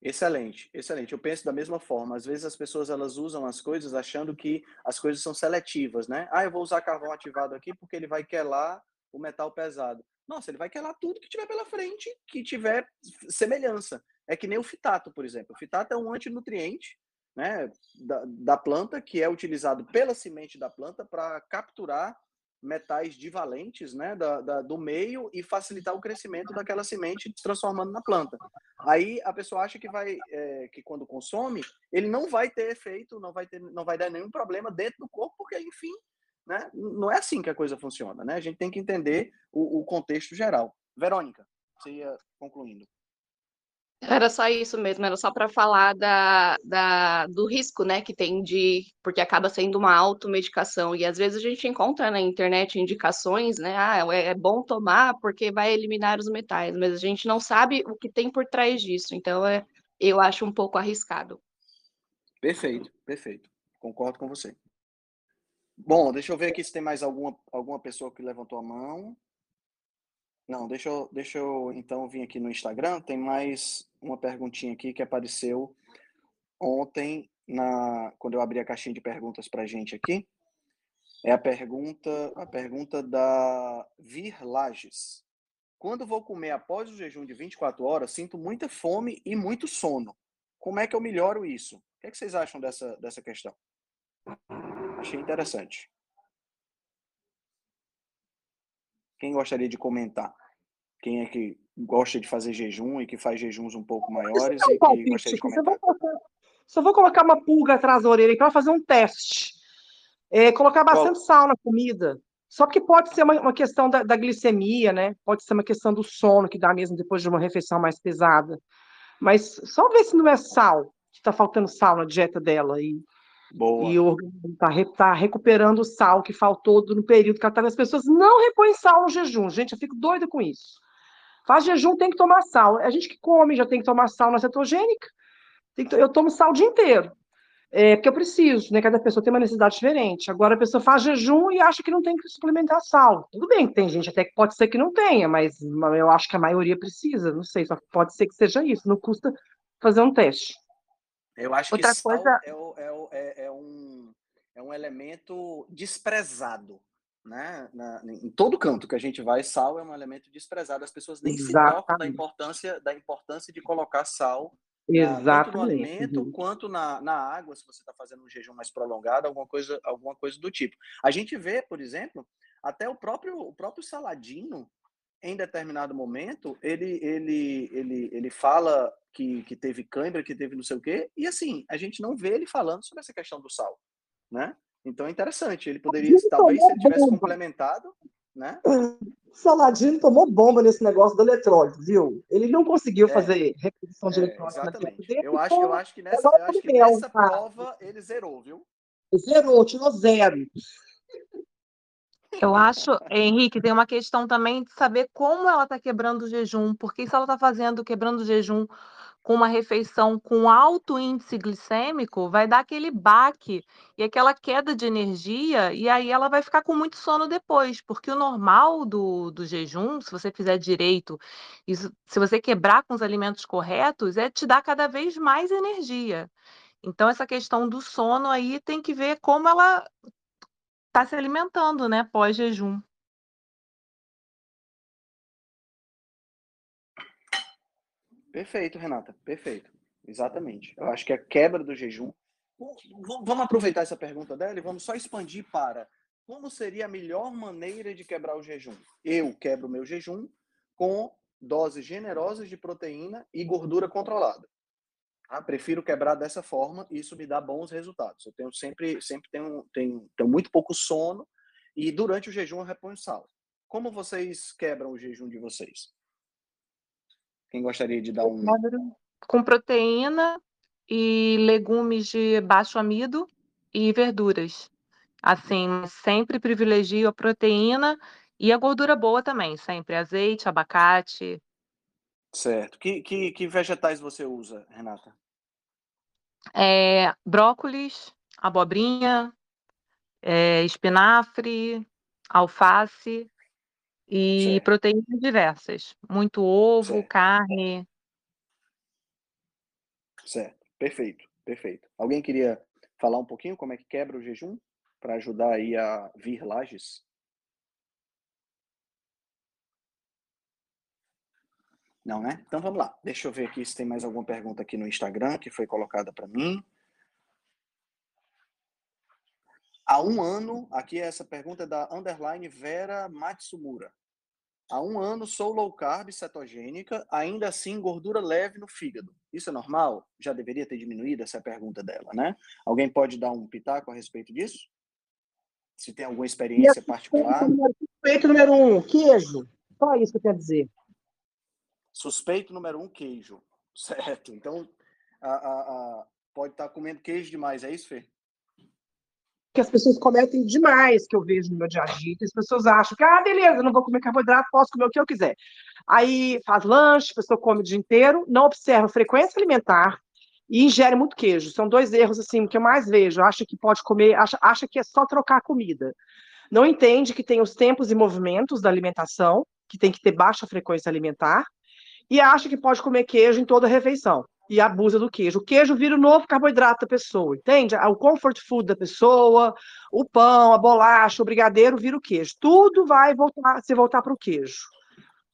Excelente, excelente. Eu penso da mesma forma. Às vezes as pessoas elas usam as coisas achando que as coisas são seletivas, né? Ah, eu vou usar carvão ativado aqui porque ele vai quelar o metal pesado. Nossa, ele vai quelar tudo que tiver pela frente, que tiver semelhança. É que nem o fitato, por exemplo. O fitato é um antinutriente né, da, da planta que é utilizado pela semente da planta para capturar metais divalentes né, da, da, do meio e facilitar o crescimento daquela semente se transformando na planta. Aí a pessoa acha que vai é, que quando consome ele não vai ter efeito, não vai ter, não vai dar nenhum problema dentro do corpo, porque enfim, né, não é assim que a coisa funciona, né? A gente tem que entender o, o contexto geral. Verônica, você ia concluindo. Era só isso mesmo, era só para falar da, da, do risco, né, que tem de, porque acaba sendo uma automedicação, e às vezes a gente encontra na internet indicações, né, ah, é, é bom tomar porque vai eliminar os metais, mas a gente não sabe o que tem por trás disso, então é, eu acho um pouco arriscado. Perfeito, perfeito, concordo com você. Bom, deixa eu ver aqui se tem mais alguma, alguma pessoa que levantou a mão. Não, deixa eu, deixa eu então vir aqui no Instagram. Tem mais uma perguntinha aqui que apareceu ontem na quando eu abri a caixinha de perguntas para a gente aqui. É a pergunta a pergunta da Vir Lages. Quando vou comer após o jejum de 24 horas, sinto muita fome e muito sono. Como é que eu melhoro isso? O que, é que vocês acham dessa, dessa questão? Achei interessante. Quem gostaria de comentar? Quem é que gosta de fazer jejum e que faz jejuns um pouco maiores e que gostaria de comentar? Só vou colocar uma pulga atrás da orelha para fazer um teste. É, colocar bastante Qual? sal na comida. Só que pode ser uma, uma questão da, da, glicemia, né? Pode ser uma questão do sono que dá mesmo depois de uma refeição mais pesada. Mas só ver se não é sal, que está faltando sal na dieta dela. E Boa. E o organismo está tá recuperando o sal que faltou no período que As pessoas não repõem sal no jejum. Gente, eu fico doida com isso. Faz jejum, tem que tomar sal. A gente que come já tem que tomar sal na cetogênica. Que, eu tomo sal o dia inteiro. É, porque eu preciso, né? Cada pessoa tem uma necessidade diferente. Agora a pessoa faz jejum e acha que não tem que suplementar sal. Tudo bem, tem gente até que pode ser que não tenha, mas eu acho que a maioria precisa. Não sei, só pode ser que seja isso. Não custa fazer um teste. Eu acho Outra que coisa... é, é, é, é, um, é um elemento desprezado. Né? Na, em todo canto que a gente vai, sal é um elemento desprezado. As pessoas nem Exatamente. se tocam da importância, da importância de colocar sal Exatamente. tanto no alimento uhum. quanto na, na água, se você está fazendo um jejum mais prolongado, alguma coisa, alguma coisa do tipo. A gente vê, por exemplo, até o próprio, o próprio Saladino, em determinado momento, ele, ele, ele, ele fala que, que teve cãibra, que teve não sei o quê, e assim, a gente não vê ele falando sobre essa questão do sal, né? Então é interessante, ele poderia, talvez, se ele tivesse complementado, né? Saladino tomou bomba nesse negócio do eletrólito, viu? Ele não conseguiu é, fazer reposição de é, eletrólito. Exatamente. Eu, acho, eu acho que nessa, eu acho que nessa prova ele zerou, viu? Zerou, tirou zero. Eu acho, Henrique, tem uma questão também de saber como ela está quebrando o jejum, porque se ela está fazendo, quebrando o jejum com uma refeição com alto índice glicêmico, vai dar aquele baque e aquela queda de energia, e aí ela vai ficar com muito sono depois, porque o normal do, do jejum, se você fizer direito, se você quebrar com os alimentos corretos, é te dar cada vez mais energia. Então, essa questão do sono aí tem que ver como ela está se alimentando, né, pós-jejum. Perfeito, Renata, perfeito. Exatamente. Eu acho que a quebra do jejum. Vamos aproveitar essa pergunta dela e vamos só expandir para como seria a melhor maneira de quebrar o jejum? Eu quebro meu jejum com doses generosas de proteína e gordura controlada. Ah, prefiro quebrar dessa forma e isso me dá bons resultados. Eu tenho sempre, sempre tenho, tenho, tenho muito pouco sono e durante o jejum eu reponho sal. Como vocês quebram o jejum de vocês? Quem gostaria de dar um. Com proteína e legumes de baixo amido e verduras. Assim, sempre privilegio a proteína e a gordura boa também, sempre azeite, abacate, Certo. Que, que, que vegetais você usa, Renata? É, brócolis, abobrinha, é, espinafre, alface e certo. proteínas diversas. Muito ovo, certo. carne. Certo. Perfeito, perfeito. Alguém queria falar um pouquinho como é que quebra o jejum para ajudar aí a vir lajes? Não, né? Então vamos lá. Deixa eu ver aqui se tem mais alguma pergunta aqui no Instagram que foi colocada para mim. Há um ano, aqui essa pergunta é da underline Vera Matsumura. Há um ano sou low carb cetogênica, ainda assim gordura leve no fígado. Isso é normal? Já deveria ter diminuído essa é pergunta dela, né? Alguém pode dar um pitaco a respeito disso? Se tem alguma experiência particular? Suspeito número um, queijo. Só isso que eu quero dizer. Suspeito número um, queijo. Certo. Então, a, a, a, pode estar tá comendo queijo demais, é isso, Fê? Que as pessoas cometem demais, que eu vejo no meu dia a dia. As pessoas acham que, ah, beleza, não vou comer carboidrato, posso comer o que eu quiser. Aí faz lanche, a pessoa come o dia inteiro, não observa frequência alimentar e ingere muito queijo. São dois erros, assim, que eu mais vejo. Acha que pode comer, acha, acha que é só trocar comida. Não entende que tem os tempos e movimentos da alimentação, que tem que ter baixa frequência alimentar, e acha que pode comer queijo em toda refeição e abusa do queijo. O queijo vira o novo carboidrato da pessoa, entende? O comfort food da pessoa, o pão, a bolacha, o brigadeiro vira o queijo. Tudo vai voltar, se voltar para o queijo.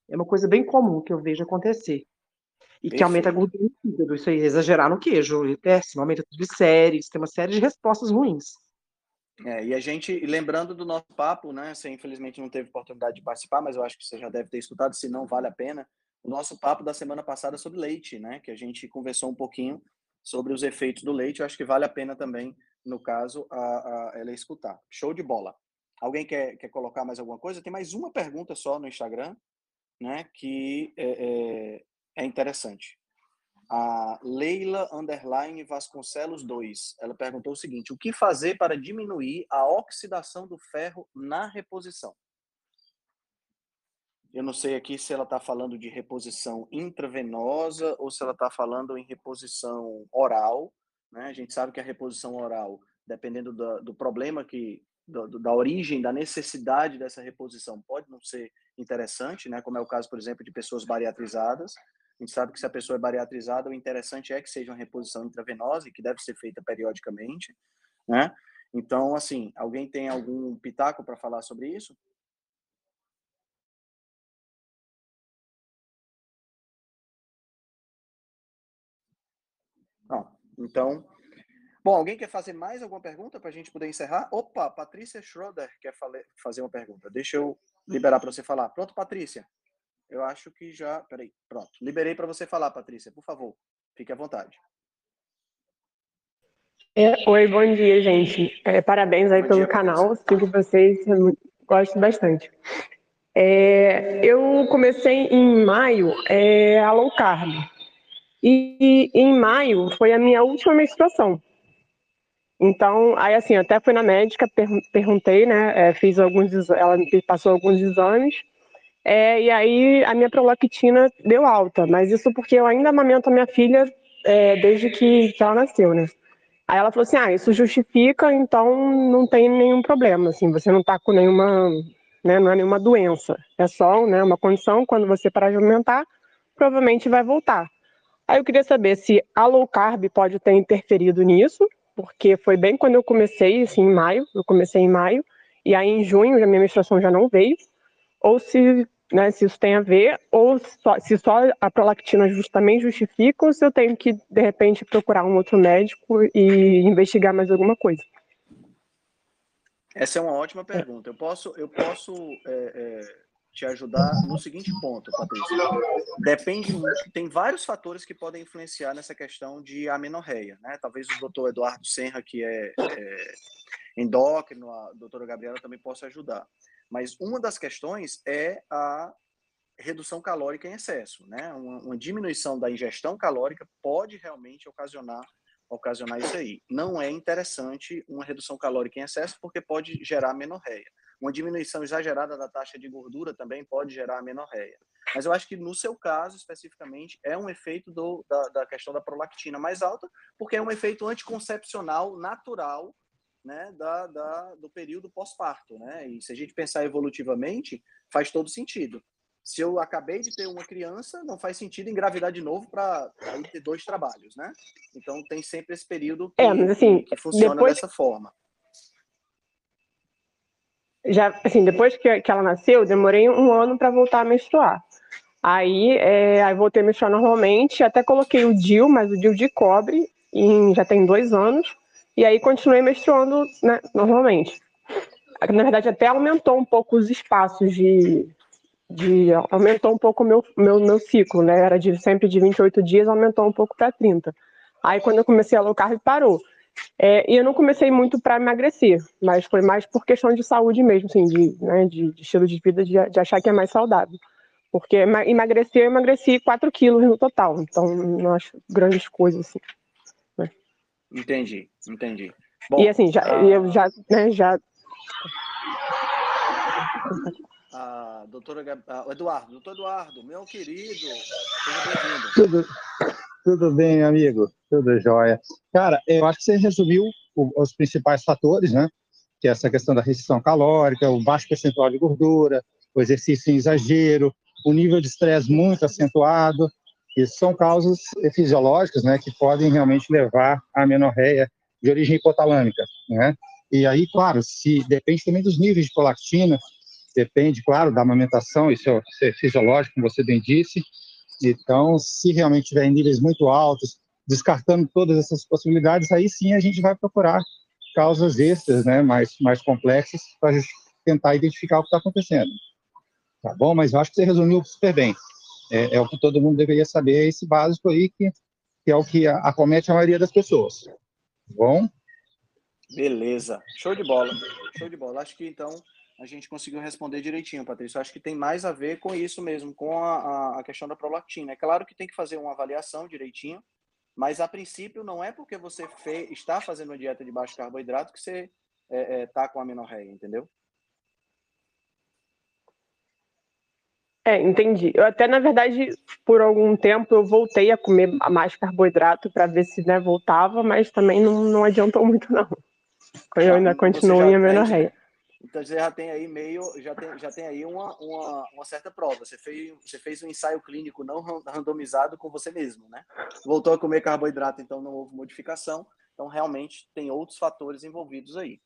É uma coisa bem comum que eu vejo acontecer. E Perfeito. que aumenta a gordura no fígado. Isso aí, exagerar no queijo. É péssimo, aumenta tudo de séries, tem uma série de respostas ruins. É, e a gente, lembrando do nosso papo, né? Você infelizmente não teve oportunidade de participar, mas eu acho que você já deve ter escutado, se não vale a pena o nosso papo da semana passada sobre leite, né? Que a gente conversou um pouquinho sobre os efeitos do leite. Eu acho que vale a pena também, no caso, a, a ela escutar. Show de bola. Alguém quer, quer colocar mais alguma coisa? Tem mais uma pergunta só no Instagram, né? Que é, é, é interessante. A Leila Underline Vasconcelos 2, ela perguntou o seguinte: o que fazer para diminuir a oxidação do ferro na reposição? Eu não sei aqui se ela está falando de reposição intravenosa ou se ela está falando em reposição oral. Né? A gente sabe que a reposição oral, dependendo do, do problema que do, da origem, da necessidade dessa reposição, pode não ser interessante, né? Como é o caso, por exemplo, de pessoas bariatrizadas. A gente sabe que se a pessoa é bariatrizada, o interessante é que seja uma reposição intravenosa e que deve ser feita periodicamente, né? Então, assim, alguém tem algum pitaco para falar sobre isso? Então, bom, alguém quer fazer mais alguma pergunta para a gente poder encerrar? Opa, Patrícia Schroeder quer fazer uma pergunta. Deixa eu liberar para você falar. Pronto, Patrícia? Eu acho que já. Peraí, pronto. Liberei para você falar, Patrícia. Por favor, fique à vontade. É, oi, bom dia, gente. É, parabéns aí bom pelo dia, canal. Sigo vocês, gosto bastante. É, eu comecei em maio é, a low carb. E, em maio foi a minha última menstruação. Então, aí assim, até fui na médica, per perguntei, né? É, fiz alguns, ela me passou alguns exames. É, e aí a minha prolactina deu alta, mas isso porque eu ainda amamento a minha filha é, desde que, ela nasceu, né? Aí ela falou assim, ah, isso justifica, então não tem nenhum problema, assim, você não tá com nenhuma, né, não é nenhuma doença, é só, né, uma condição, quando você parar de aumentar, provavelmente vai voltar. Aí eu queria saber se a low carb pode ter interferido nisso, porque foi bem quando eu comecei, assim, em maio, eu comecei em maio, e aí em junho a minha menstruação já não veio, ou se né, se isso tem a ver, ou só, se só a prolactina também justifica, ou se eu tenho que, de repente, procurar um outro médico e investigar mais alguma coisa. Essa é uma ótima pergunta. Eu posso, eu posso é, é, te ajudar no seguinte ponto, Patrícia. Depende tem vários fatores que podem influenciar nessa questão de amenorreia, né? Talvez o doutor Eduardo Senra, que é, é endócrino, a doutora Gabriela também possa ajudar. Mas uma das questões é a redução calórica em excesso, né? Uma, uma, diminuição da ingestão calórica pode realmente ocasionar ocasionar isso aí. Não é interessante uma redução calórica em excesso porque pode gerar menorreia. Uma diminuição exagerada da taxa de gordura também pode gerar menorreia. Mas eu acho que no seu caso especificamente é um efeito do, da, da questão da prolactina mais alta, porque é um efeito anticoncepcional natural né, da, da, do período pós-parto. Né? E se a gente pensar evolutivamente, faz todo sentido. Se eu acabei de ter uma criança, não faz sentido engravidar de novo para ter dois trabalhos, né? Então tem sempre esse período que, é, mas, assim, que funciona depois, dessa forma. Já, assim, depois que, que ela nasceu, demorei um ano para voltar a menstruar. Aí, é, aí voltei a menstruar normalmente, até coloquei o DIL, mas o DIL de cobre, em, já tem dois anos. E aí continuei menstruando né, normalmente. Na verdade, até aumentou um pouco os espaços de. de aumentou um pouco o meu, meu, meu ciclo, né? Era de, sempre de 28 dias, aumentou um pouco para 30. Aí, quando eu comecei a low carb, parou. É, e eu não comecei muito para emagrecer, mas foi mais por questão de saúde mesmo, assim, de, né, de, de estilo de vida, de, de, achar que é mais saudável. Porque emagrecer, eu emagreci 4 quilos no total, então não acho grandes coisas, assim. Entendi, entendi. Bom, e assim, já, a... eu já, né, já... A doutora a, Eduardo, doutor Eduardo, meu querido. Tudo, tudo bem, amigo? Tudo jóia. Cara, eu acho que você resumiu os principais fatores, né? Que é essa questão da restrição calórica, o baixo percentual de gordura, o exercício em exagero, o nível de estresse muito acentuado, isso são causas fisiológicas, né, que podem realmente levar à menorreia de origem hipotalâmica, né? E aí, claro, se depende também dos níveis de prolactina, depende, claro, da amamentação, isso é, é fisiológico, como você bem disse. Então, se realmente tiver em níveis muito altos, descartando todas essas possibilidades, aí sim a gente vai procurar causas extras, né, mais mais complexas para tentar identificar o que está acontecendo. Tá bom? Mas eu acho que você resumiu super bem é, é, o que todo mundo deveria saber, é esse básico aí, que, que é o que acomete a maioria das pessoas. Tá bom? Beleza. Show de bola. Show de bola. Acho que então a gente conseguiu responder direitinho, Patrícia. Acho que tem mais a ver com isso mesmo, com a, a questão da prolactina. É claro que tem que fazer uma avaliação direitinho, mas a princípio não é porque você fez, está fazendo uma dieta de baixo carboidrato que você está é, é, tá com a menorreia, entendeu? É, entendi. Eu até, na verdade, por algum tempo eu voltei a comer mais carboidrato para ver se né, voltava, mas também não, não adiantou muito, não. Eu ainda continuo em amenorreia. Então você já tem aí meio, já tem, já tem aí uma, uma, uma, certa prova. Você fez, você fez um ensaio clínico não randomizado com você mesmo, né? Voltou a comer carboidrato, então não houve modificação. Então realmente tem outros fatores envolvidos aí.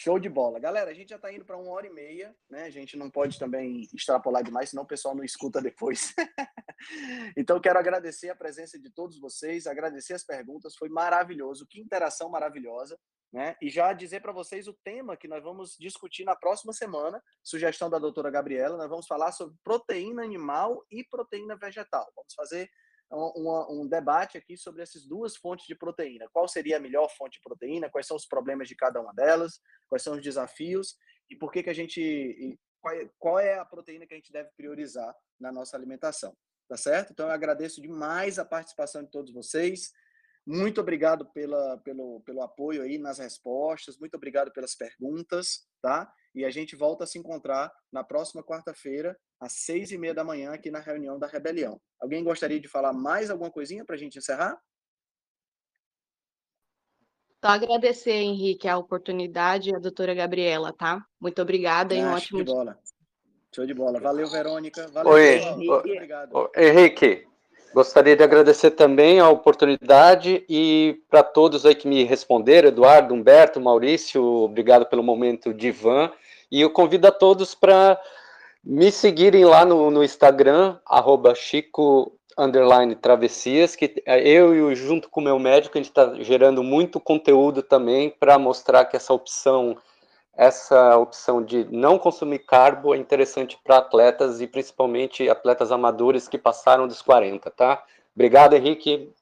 Show de bola. Galera, a gente já está indo para uma hora e meia, né? A gente não pode também extrapolar demais, senão o pessoal não escuta depois. então, quero agradecer a presença de todos vocês, agradecer as perguntas, foi maravilhoso, que interação maravilhosa, né? E já dizer para vocês o tema que nós vamos discutir na próxima semana, sugestão da doutora Gabriela, nós vamos falar sobre proteína animal e proteína vegetal. Vamos fazer um, um, debate aqui sobre essas duas fontes de proteína. Qual seria a melhor fonte de proteína? Quais são os problemas de cada uma delas? Quais são os desafios? E por que que a gente qual, é, qual é a proteína que a gente deve priorizar na nossa alimentação. Tá certo? Então eu agradeço demais a participação de todos vocês. Muito obrigado pela, pelo, pelo apoio aí nas respostas, muito obrigado pelas perguntas, tá? E a gente volta a se encontrar na próxima quarta-feira, às seis e meia da manhã, aqui na reunião da Rebelião. Alguém gostaria de falar mais alguma coisinha para a gente encerrar? Só agradecer, Henrique, a oportunidade e a doutora Gabriela, tá? Muito obrigada e um ótimo show de bola. Show de bola. Valeu, Verônica. Valeu, Oi, Henrique. Obrigado. Henrique, Gostaria de agradecer também a oportunidade e para todos aí que me responderam, Eduardo, Humberto, Maurício, obrigado pelo momento de Ivan. E eu convido a todos para me seguirem lá no, no Instagram, arroba Chico underline travessias, que eu e junto com o meu médico, a gente está gerando muito conteúdo também para mostrar que essa opção essa opção de não consumir carbo é interessante para atletas e principalmente atletas amadores que passaram dos 40, tá? Obrigado, Henrique.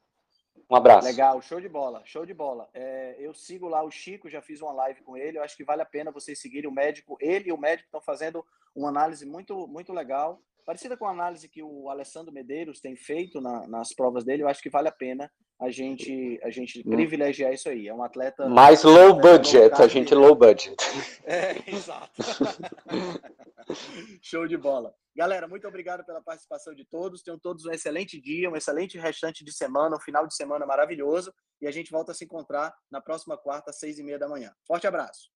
Um abraço. Legal, show de bola, show de bola. É, eu sigo lá o Chico, já fiz uma live com ele. Eu acho que vale a pena vocês seguirem o médico. Ele e o médico estão fazendo uma análise muito, muito legal, parecida com a análise que o Alessandro Medeiros tem feito na, nas provas dele. Eu acho que vale a pena a gente a gente hum. privilegiar isso aí. É um atleta mais low budget, a gente low budget. É, exato. Show de bola. Galera, muito obrigado pela participação de todos. Tenham todos um excelente dia, um excelente restante de semana, um final de semana maravilhoso. E a gente volta a se encontrar na próxima quarta, às seis e meia da manhã. Forte abraço.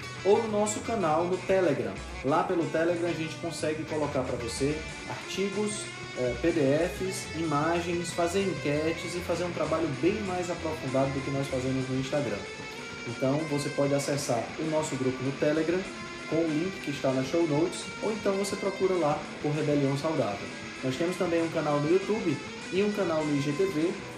ou no nosso canal no Telegram. Lá pelo Telegram a gente consegue colocar para você artigos, é, PDFs, imagens, fazer enquetes e fazer um trabalho bem mais aprofundado do que nós fazemos no Instagram. Então você pode acessar o nosso grupo no Telegram com o link que está na show notes, ou então você procura lá por Rebelião Saudável. Nós temos também um canal no YouTube e um canal no IGTV,